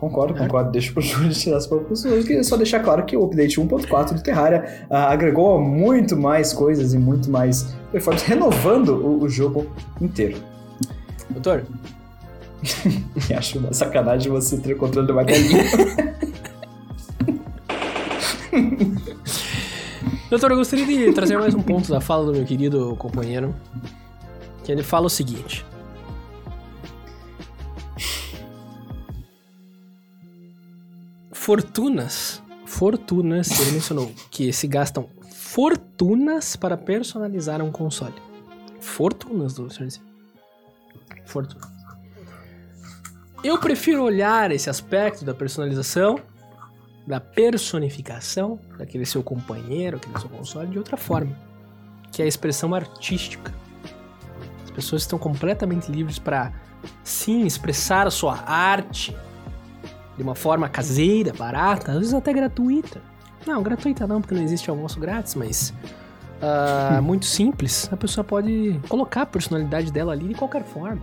Concordo, concordo. Deixa pro Júlio tirar as conclusões. Queria só deixar claro que o update 1.4 do Terraria uh, agregou muito mais coisas e muito mais performance, renovando o, o jogo inteiro. Doutor? Acho uma sacanagem você ter o controle do martelinho. Doutor, eu gostaria de trazer mais um ponto da fala do meu querido companheiro. Que ele fala o seguinte: fortunas, fortunas, ele mencionou que se gastam fortunas para personalizar um console. Fortunas, do senhor Fortunas. Eu prefiro olhar esse aspecto da personalização, da personificação daquele seu companheiro, aquele seu console, de outra forma, que é a expressão artística. As pessoas estão completamente livres para, sim, expressar a sua arte de uma forma caseira, barata, às vezes até gratuita. Não, gratuita não, porque não existe almoço grátis, mas uh, muito simples. A pessoa pode colocar a personalidade dela ali de qualquer forma.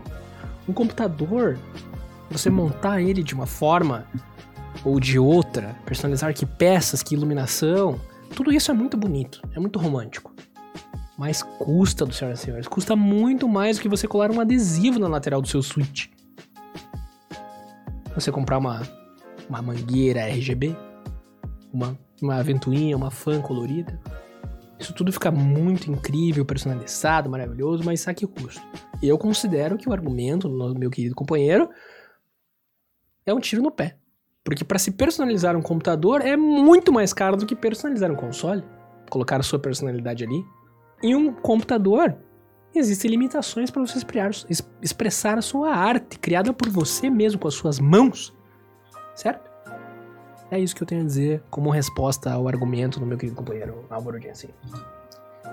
Um computador, você montar ele de uma forma ou de outra, personalizar que peças, que iluminação, tudo isso é muito bonito, é muito romântico. Mas custa, do senhoras e senhores, custa muito mais do que você colar um adesivo na lateral do seu Switch. Você comprar uma uma mangueira RGB, uma, uma ventoinha, uma fan colorida. Isso tudo fica muito incrível, personalizado, maravilhoso, mas a que custo? Eu considero que o argumento do meu querido companheiro é um tiro no pé. Porque para se personalizar um computador é muito mais caro do que personalizar um console. Colocar a sua personalidade ali. Em um computador, existem limitações para você expressar a sua arte, criada por você mesmo, com as suas mãos. Certo? É isso que eu tenho a dizer como resposta ao argumento do meu querido companheiro Álvaro Jensen.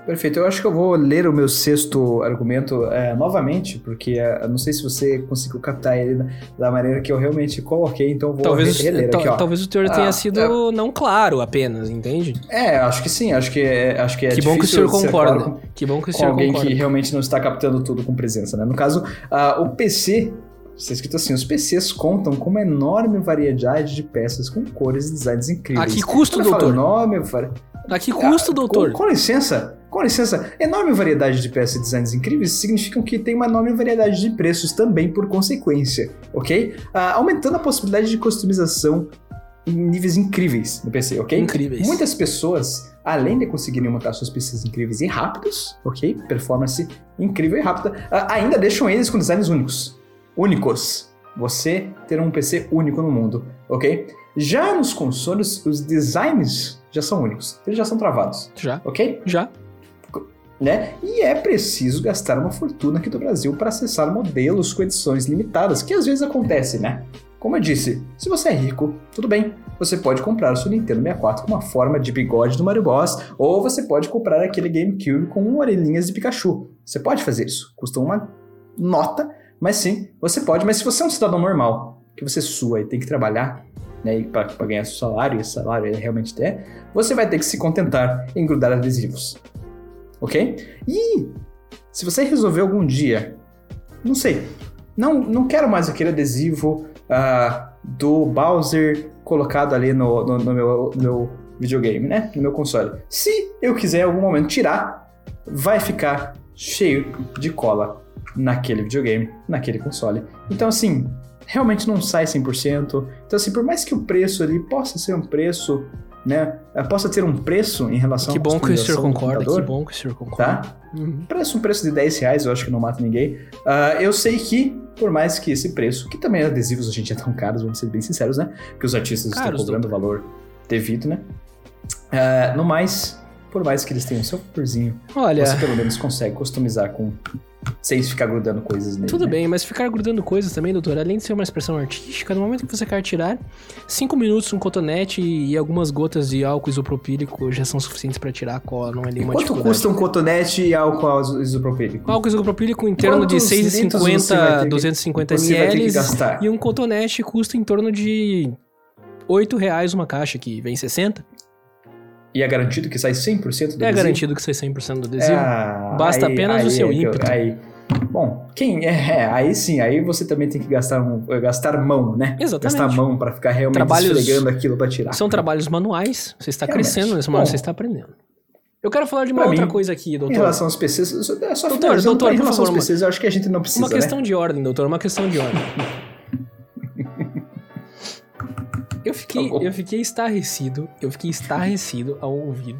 Perfeito. Eu acho que eu vou ler o meu sexto argumento é, novamente, porque é, não sei se você conseguiu captar ele da, da, maneira que eu realmente coloquei, então eu vou talvez, reler aqui, ó. Talvez o teor tenha ah, sido é, não claro apenas, entende? É, acho que sim. Acho que, é, acho que é Que bom que o senhor concorda. Claro que bom que o senhor alguém concorda. que realmente não está captando tudo com presença, né? No caso, uh, o PC Está escrito assim: os PCs contam com uma enorme variedade de peças com cores e designs incríveis. A que custo, doutor? Enorme, a que custo, ah, doutor? Com, com, licença, com licença, enorme variedade de peças e designs incríveis significam que tem uma enorme variedade de preços também por consequência, ok? Ah, aumentando a possibilidade de customização em níveis incríveis no PC, ok? Incríveis. Muitas pessoas, além de conseguirem montar suas PCs incríveis e rápidos, ok? Performance incrível e rápida, ah, ainda deixam eles com designs únicos únicos. Você ter um PC único no mundo, ok? Já nos consoles, os designs já são únicos. Eles já são travados. Já. Ok? Já. Né? E é preciso gastar uma fortuna aqui do Brasil para acessar modelos com edições limitadas, que às vezes acontece, né? Como eu disse, se você é rico, tudo bem, você pode comprar o seu Nintendo 64 com uma forma de bigode do Mario Bros, ou você pode comprar aquele GameCube com orelhinhas de Pikachu. Você pode fazer isso. Custa uma nota, mas sim, você pode. Mas se você é um cidadão normal, que você sua e tem que trabalhar, né, para ganhar seu salário, e esse salário é realmente é, você vai ter que se contentar em grudar adesivos. Ok? E se você resolver algum dia, não sei, não, não quero mais aquele adesivo uh, do Bowser colocado ali no, no, no meu, meu videogame, né? No meu console. Se eu quiser em algum momento tirar, vai ficar cheio de cola naquele videogame, naquele console. Então, assim, realmente não sai 100%. Então, assim, por mais que o preço ali possa ser um preço, né, eh, possa ter um preço em relação que bom que o senhor concorda, que bom que o senhor concorda. Tá? Uhum. Preço, um preço de 10 reais, eu acho que não mata ninguém. Uh, eu sei que, por mais que esse preço, que também adesivos a gente é tão caros, vamos ser bem sinceros, né? Que os artistas caros, estão cobrando o valor devido, né? Uh, no mais, por mais que eles tenham seu valorzinho, Olha... você pelo menos consegue customizar com sem ficar grudando coisas nele. Tudo né? bem, mas ficar grudando coisas também, doutor, além de ser uma expressão artística, no momento que você quer tirar, 5 minutos um cotonete e algumas gotas de álcool isopropílico já são suficientes para tirar a cola, não é nenhuma e Quanto custa um cotonete e álcool isopropílico? Álcool isopropílico em torno de 6,50, 250 ml e um cotonete custa em torno de 8 reais uma caixa, que vem 60. E é garantido que sai 100% do adesivo? É garantido que sai 100% do adesivo. É, Basta aí, apenas aí o seu é ímpeto. Aí, bom, quem é, é, aí sim, aí você também tem que gastar, um, gastar mão, né? Exatamente. Gastar mão para ficar realmente trabalhos, esfregando aquilo para tirar. São trabalhos manuais, você está realmente. crescendo nesse momento, você está aprendendo. Eu quero falar de uma pra outra mim, coisa aqui, doutor. Em relação aos PCs, é só doutor, doutor, em relação aos PCs, eu acho que a gente não precisa, Uma questão né? de ordem, doutor, uma questão de ordem. eu fiquei, tá eu fiquei estarrecido, eu fiquei estarrecido ao ouvir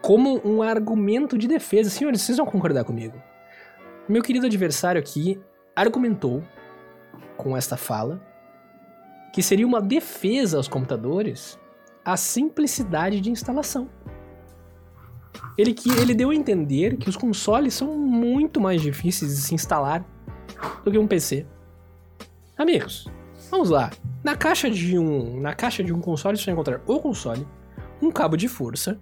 como um argumento de defesa. Senhores, vocês vão concordar comigo. Meu querido adversário aqui argumentou com esta fala que seria uma defesa aos computadores a simplicidade de instalação. Ele, que, ele deu a entender que os consoles são muito mais difíceis de se instalar do que um PC. Amigos, vamos lá. Na caixa de um, na caixa de um console você vai encontrar o console, um cabo de força,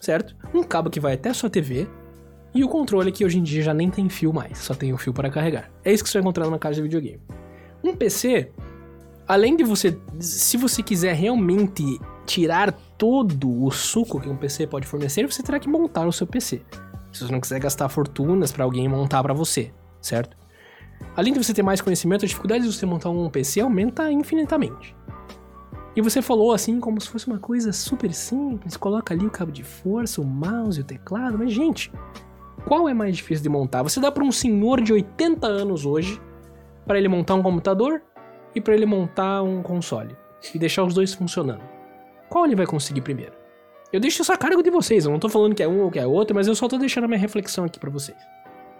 certo? Um cabo que vai até a sua TV e o controle que hoje em dia já nem tem fio mais, só tem o fio para carregar. É isso que você vai encontrar numa caixa de videogame. Um PC, além de você, se você quiser realmente tirar todo o suco que um PC pode fornecer, você terá que montar o seu PC. Se você não quiser gastar fortunas para alguém montar para você, certo? Além de você ter mais conhecimento, a dificuldade de você montar um PC aumenta infinitamente. E você falou assim como se fosse uma coisa super simples, coloca ali o cabo de força, o mouse, o teclado, mas gente, qual é mais difícil de montar? Você dá para um senhor de 80 anos hoje para ele montar um computador e para ele montar um console e deixar os dois funcionando. Qual ele vai conseguir primeiro? Eu deixo isso a cargo de vocês. Eu não tô falando que é um ou que é outro, mas eu só tô deixando a minha reflexão aqui para vocês.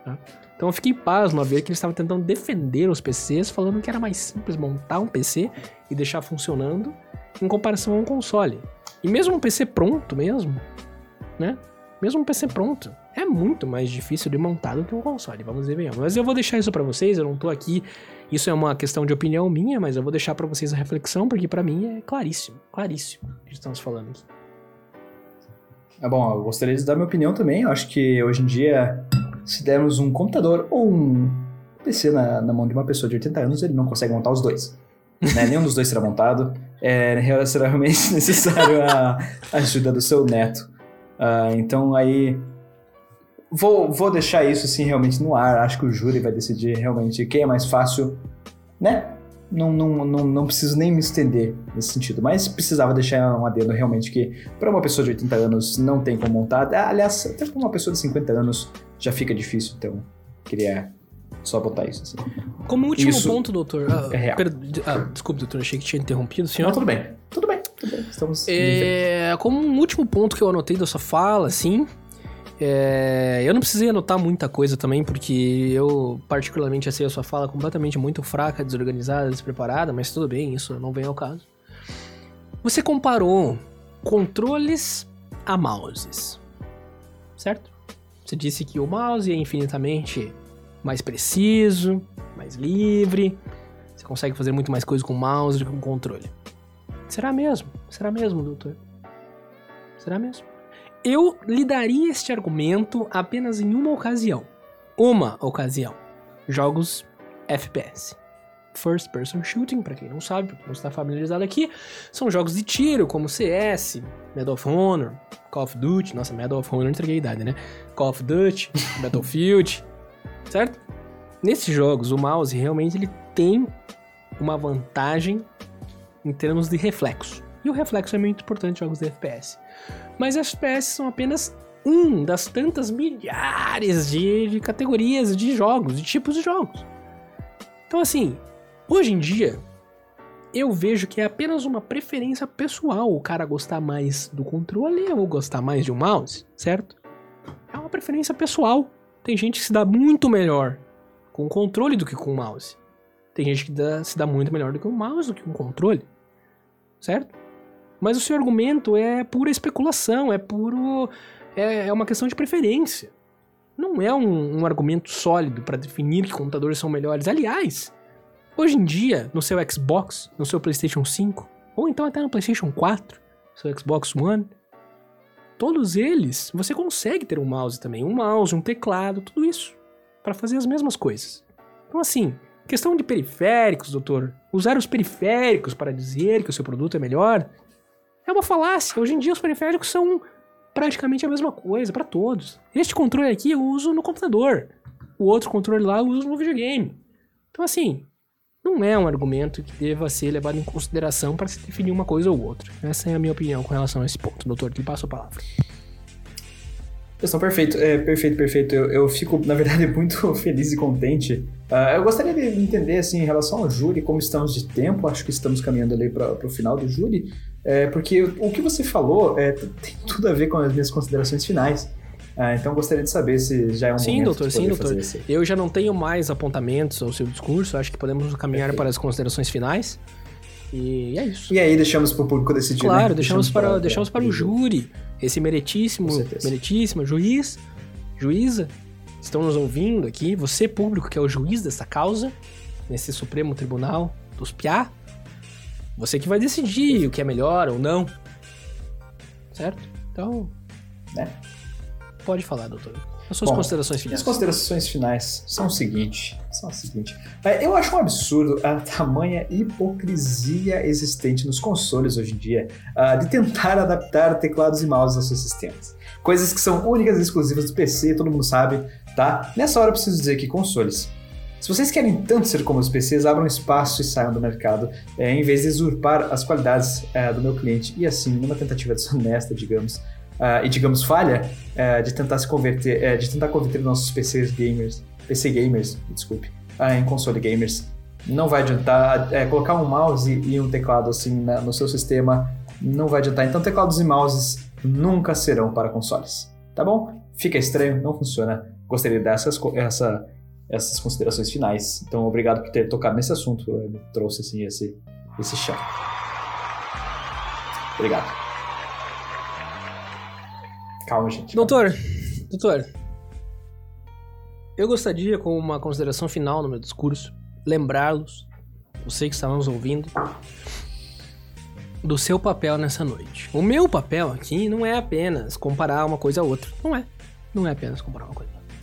Tá? Então eu fiquei pasmo a ver que eles estavam tentando defender os PCs, falando que era mais simples montar um PC e deixar funcionando em comparação a um console. E mesmo um PC pronto mesmo, né? Mesmo um PC pronto, é muito mais difícil de montar do que um console, vamos ver bem. Mas eu vou deixar isso para vocês, eu não tô aqui, isso é uma questão de opinião minha, mas eu vou deixar para vocês a reflexão, porque para mim é claríssimo, claríssimo o que estamos falando aqui. É bom, eu gostaria de dar minha opinião também, eu acho que hoje em dia, se dermos um computador ou um PC na, na mão de uma pessoa de 80 anos, ele não consegue montar os dois. Né? Nenhum dos dois será montado. É, será realmente necessário a ajuda do seu neto. Uh, então aí vou, vou deixar isso assim realmente no ar. Acho que o júri vai decidir realmente quem é mais fácil, né? Não, não, não, não preciso nem me estender nesse sentido, mas precisava deixar um adendo realmente que para uma pessoa de 80 anos não tem como montar. Aliás, até para uma pessoa de 50 anos já fica difícil, então queria só botar isso assim. Como último isso ponto, doutor. Ah, é real. Per... Ah, desculpe, doutor, achei que tinha interrompido o senhor. Não, tudo bem. Tudo bem, tudo bem. Estamos. É, como um último ponto que eu anotei da sua fala, assim, é, eu não precisei anotar muita coisa também, porque eu particularmente achei a sua fala completamente muito fraca, desorganizada, despreparada, mas tudo bem, isso não vem ao caso. Você comparou controles a mouses, certo? Você disse que o mouse é infinitamente mais preciso, mais livre, você consegue fazer muito mais coisa com o mouse do que com o controle. Será mesmo? Será mesmo, doutor? Será mesmo? Eu lhe daria este argumento apenas em uma ocasião. Uma ocasião. Jogos FPS. First Person Shooting, para quem não sabe, porque não está familiarizado aqui, são jogos de tiro como CS, Medal of Honor, Call of Duty, nossa, Medal of Honor entreguei a idade, né? Call of Duty, Battlefield, certo? Nesses jogos, o mouse realmente ele tem uma vantagem em termos de reflexo. E o reflexo é muito importante em jogos de FPS. Mas FPS são apenas um das tantas milhares de, de categorias de jogos, de tipos de jogos. Então, assim, hoje em dia, eu vejo que é apenas uma preferência pessoal o cara gostar mais do controle ou gostar mais de um mouse, certo? É uma preferência pessoal. Tem gente que se dá muito melhor com o controle do que com o mouse. Tem gente que dá, se dá muito melhor do que o mouse do que o controle, certo? Mas o seu argumento é pura especulação, é puro. É, é uma questão de preferência. Não é um, um argumento sólido para definir que computadores são melhores. Aliás, hoje em dia, no seu Xbox, no seu PlayStation 5, ou então até no PlayStation 4, seu Xbox One, todos eles você consegue ter um mouse também. Um mouse, um teclado, tudo isso. para fazer as mesmas coisas. Então, assim, questão de periféricos, doutor. Usar os periféricos para dizer que o seu produto é melhor é uma falácia. Hoje em dia os periféricos são praticamente a mesma coisa para todos. Este controle aqui eu uso no computador. O outro controle lá eu uso no videogame. Então assim, não é um argumento que deva ser levado em consideração para se definir uma coisa ou outra. Essa é a minha opinião com relação a esse ponto. Doutor, lhe passo a palavra. Pessoal, perfeito, é, perfeito, perfeito. Eu, eu, fico, na verdade, muito feliz e contente. Uh, eu gostaria de entender, assim, em relação ao júri, como estamos de tempo. Acho que estamos caminhando ali para o final do júri. É, porque o que você falou é, tem tudo a ver com as minhas considerações finais. Ah, então gostaria de saber se já é um sim, doutor, sim, doutor. Esse... Eu já não tenho mais apontamentos ao seu discurso. Acho que podemos caminhar Perfeito. para as considerações finais. E é isso. E aí deixamos para o público decidir. Claro, né? deixamos, deixamos, para, para, deixamos para o júri. Esse meritíssimo, meritíssimo juiz, juíza, estão nos ouvindo aqui. Você, público, que é o juiz dessa causa, nesse Supremo Tribunal dos Piá. Você que vai decidir o que é melhor ou não. Certo? Então. Né? Pode falar, doutor. As suas Bom, considerações finais. As considerações finais são o seguinte: são o seguinte. É, eu acho um absurdo a tamanha hipocrisia existente nos consoles hoje em dia uh, de tentar adaptar teclados e mouses aos seus sistemas. Coisas que são únicas e exclusivas do PC, todo mundo sabe, tá? Nessa hora eu preciso dizer que consoles se vocês querem tanto ser como os PCs, abram espaço e saiam do mercado, é, em vez de usurpar as qualidades é, do meu cliente e assim, numa tentativa desonesta, digamos, uh, e digamos falha, uh, de tentar se converter, uh, de tentar converter nossos PCs gamers, PC gamers, desculpe, em console gamers, não vai adiantar. colocar um mouse e um teclado assim na, no seu sistema não vai adiantar. Então, teclados e mouses nunca serão para consoles. Tá bom? Fica estranho, não funciona. Gostaria de dar essas, essa, essas considerações finais. Então, obrigado por ter tocado nesse assunto. Trouxe assim esse, esse chão. Obrigado. Calma, gente. Calma. Doutor, doutor, eu gostaria, como uma consideração final no meu discurso, lembrá-los, você que está nos ouvindo, do seu papel nessa noite. O meu papel aqui não é apenas comparar uma coisa a outra. Não é. Não é apenas comparar uma coisa a outra.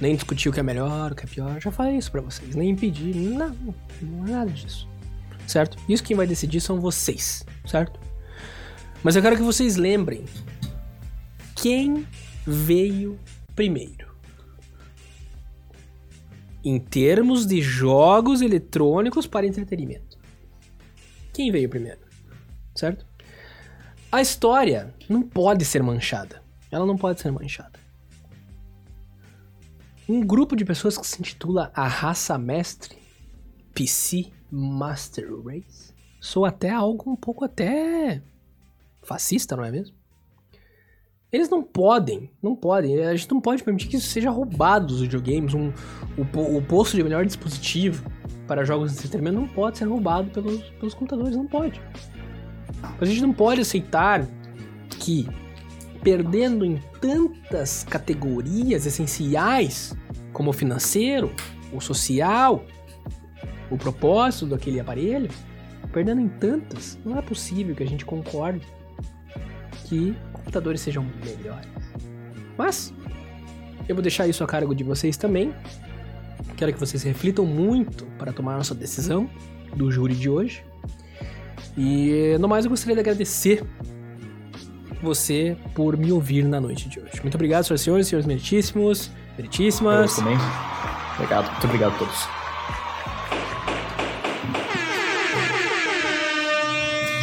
Nem discutir o que é melhor, o que é pior. Já falei isso pra vocês. Nem impedir. Não, não é nada disso. Certo? Isso quem vai decidir são vocês. Certo? Mas eu quero que vocês lembrem quem veio primeiro. Em termos de jogos eletrônicos para entretenimento. Quem veio primeiro? certo? A história não pode ser manchada. Ela não pode ser manchada. Um grupo de pessoas que se intitula a Raça Mestre, PC Master Race, sou até algo um pouco até fascista, não é mesmo? Eles não podem, não podem, a gente não pode permitir que isso seja roubado dos videogames. Um, o, o posto de melhor dispositivo para jogos de entretenimento não pode ser roubado pelos, pelos computadores, não pode. A gente não pode aceitar que, perdendo em tantas categorias essenciais, como o financeiro, o social, o propósito daquele aparelho, perdendo em tantas, não é possível que a gente concorde que computadores sejam melhores. Mas eu vou deixar isso a cargo de vocês também. Quero que vocês reflitam muito para tomar nossa decisão do júri de hoje. E no mais, eu gostaria de agradecer você por me ouvir na noite de hoje. Muito obrigado, senhoras e senhores, senhores meritíssimos, meritíssimas. Eu também. Obrigado, muito obrigado a todos.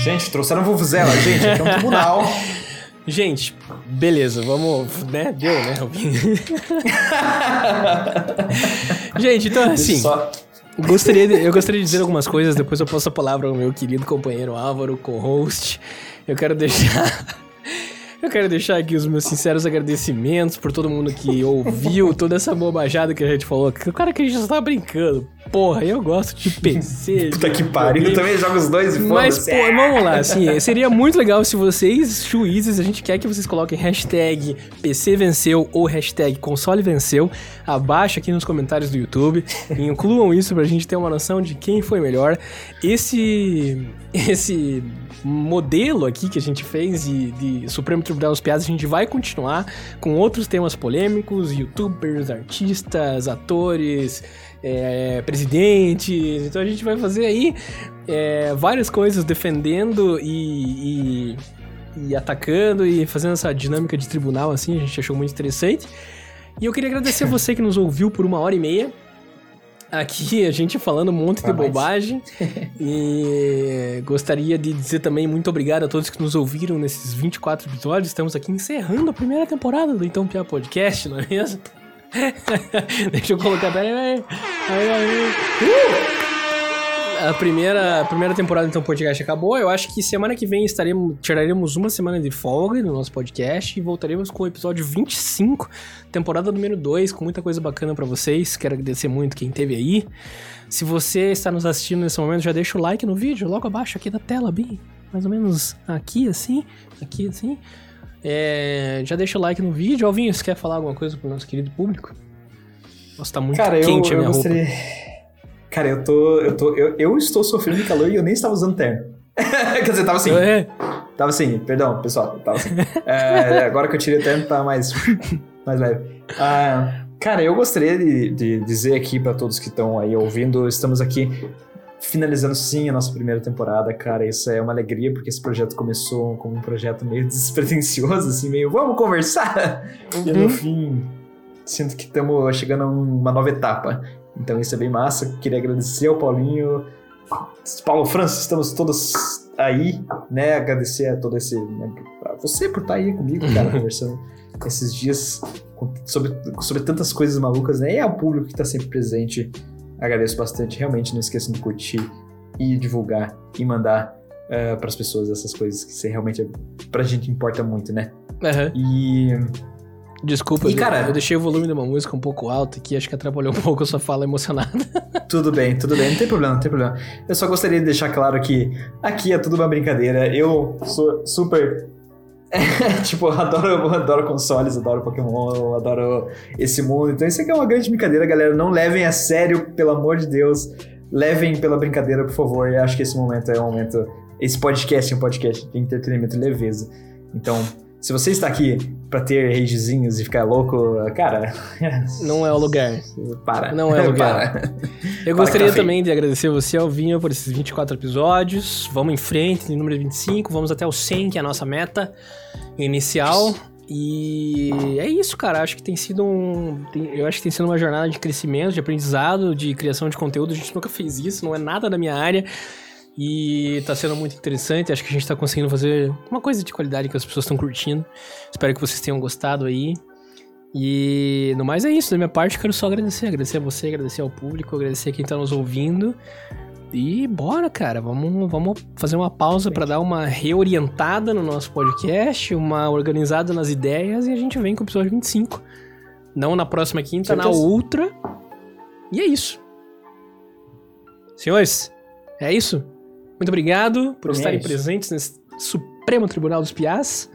Gente, trouxeram Vuvuzela, gente, aqui é um tribunal. Gente, beleza, vamos. Né? Deu, né? gente, então assim. Só... Gostaria de, eu gostaria de dizer algumas coisas, depois eu passo a palavra ao meu querido companheiro Álvaro, co-host. Eu quero deixar. Eu quero deixar aqui os meus sinceros agradecimentos por todo mundo que ouviu toda essa bobajada que a gente falou. O cara que a gente só tá brincando. Porra, eu gosto de PC. Puta que pariu, eu também jogo os dois e Mas, pô, vamos lá, assim, seria muito legal se vocês, juízes, a gente quer que vocês coloquem hashtag PC venceu ou hashtag console venceu abaixo aqui nos comentários do YouTube. incluam isso pra gente ter uma noção de quem foi melhor. Esse. Esse modelo aqui que a gente fez de, de Supremo Tribunal das Piadas, a gente vai continuar com outros temas polêmicos, youtubers, artistas, atores, é, presidentes. Então a gente vai fazer aí é, várias coisas defendendo e, e, e, atacando e fazendo essa dinâmica de tribunal assim. A gente achou muito interessante. E eu queria agradecer você que nos ouviu por uma hora e meia. Aqui a gente falando um monte de bobagem. e gostaria de dizer também muito obrigado a todos que nos ouviram nesses 24 episódios. Estamos aqui encerrando a primeira temporada do Então Pia Podcast, não é mesmo? Deixa eu colocar. Peraí, aí. Aí, aí. Uh! A primeira, a primeira temporada então podcast acabou. Eu acho que semana que vem estaremos, tiraremos uma semana de folga no nosso podcast e voltaremos com o episódio 25, temporada número 2, com muita coisa bacana para vocês. Quero agradecer muito quem teve aí. Se você está nos assistindo nesse momento, já deixa o like no vídeo, logo abaixo aqui da tela, bem, mais ou menos aqui assim, aqui assim. É, já deixa o like no vídeo. Alvinho, você quer falar alguma coisa pro nosse querido público? Nossa, tá muito Cara, quente eu, a minha eu gostaria... roupa. Cara, eu tô. Eu, tô eu, eu estou sofrendo de calor e eu nem estava usando terno. Quer dizer, tava assim. É. Tava assim, perdão, pessoal. Tava assim. é, agora que eu tirei o terno, tá mais, mais leve. Ah, cara, eu gostaria de, de dizer aqui para todos que estão aí ouvindo, estamos aqui finalizando sim a nossa primeira temporada, cara. Isso é uma alegria, porque esse projeto começou como um projeto meio despretensioso, assim, meio vamos conversar. Uhum. E no fim, sinto que estamos chegando a uma nova etapa. Então isso é bem massa. Queria agradecer ao Paulinho. Paulo Francis, estamos todos aí, né? Agradecer a todo esse. Né, a você por estar aí comigo, cara, conversando esses dias sobre, sobre tantas coisas malucas, né? E ao público que está sempre presente Agradeço bastante. Realmente não esqueçam de curtir e divulgar e mandar uh, eh, para as pessoas essas coisas que realmente pra gente importa muito, né? Aham. E. Desculpa, E, cara- eu deixei o volume de uma música um pouco alto aqui, acho que atrapalhou um pouco a sua fala emocionada. Tudo bem, tudo bem, não tem problema, não tem problema. Eu só gostaria de deixar claro que aqui é tudo uma brincadeira. Eu sou super. tipo, eu adoro, eu adoro consoles, adoro Pokémon, adoro esse mundo. Então isso aqui é uma grande brincadeira, galera. Não levem a sério, pelo amor de Deus. Levem pela brincadeira, por favor. Eu acho que esse momento é um momento. Esse podcast é um podcast de entretenimento e leveza. Então, se você está aqui pra ter ragezinhos e ficar louco, cara. Não é o lugar. Para. Não é o lugar. Para. Eu Para, gostaria também de agradecer você, Alvinho, por esses 24 episódios. Vamos em frente, número 25, vamos até o 100, que é a nossa meta inicial. E é isso, cara. Acho que tem sido um. tem- eu acho que tem sido uma jornada de crescimento, de aprendizado, de criação de conteúdo. A gente nunca fez isso, não é nada da minha área. E tá sendo muito interessante. Acho que a gente tá conseguindo fazer uma coisa de qualidade que as pessoas estão curtindo. Espero que vocês tenham gostado aí. E no mais é isso, da minha parte, quero só agradecer. Agradecer a você, agradecer ao público, agradecer a quem tá nos ouvindo. E bora, cara, vamos, vamos fazer uma pausa pra dar uma reorientada no nosso podcast, uma organizada nas ideias e a gente vem com o episódio 25. Não na próxima quinta, na Certeza. outra. E é isso. Senhores, é isso. Muito obrigado por é estarem presentes nesse Supremo Tribunal dos Piás.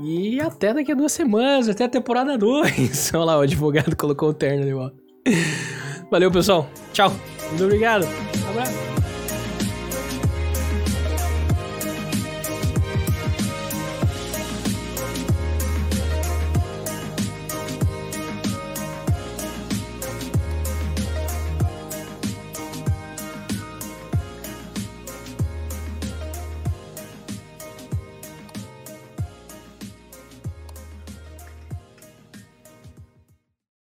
E até daqui a duas semanas, até a temporada 2. Olha lá, o advogado colocou o terno de volta. Valeu, pessoal. Tchau. Muito obrigado. Um abraço.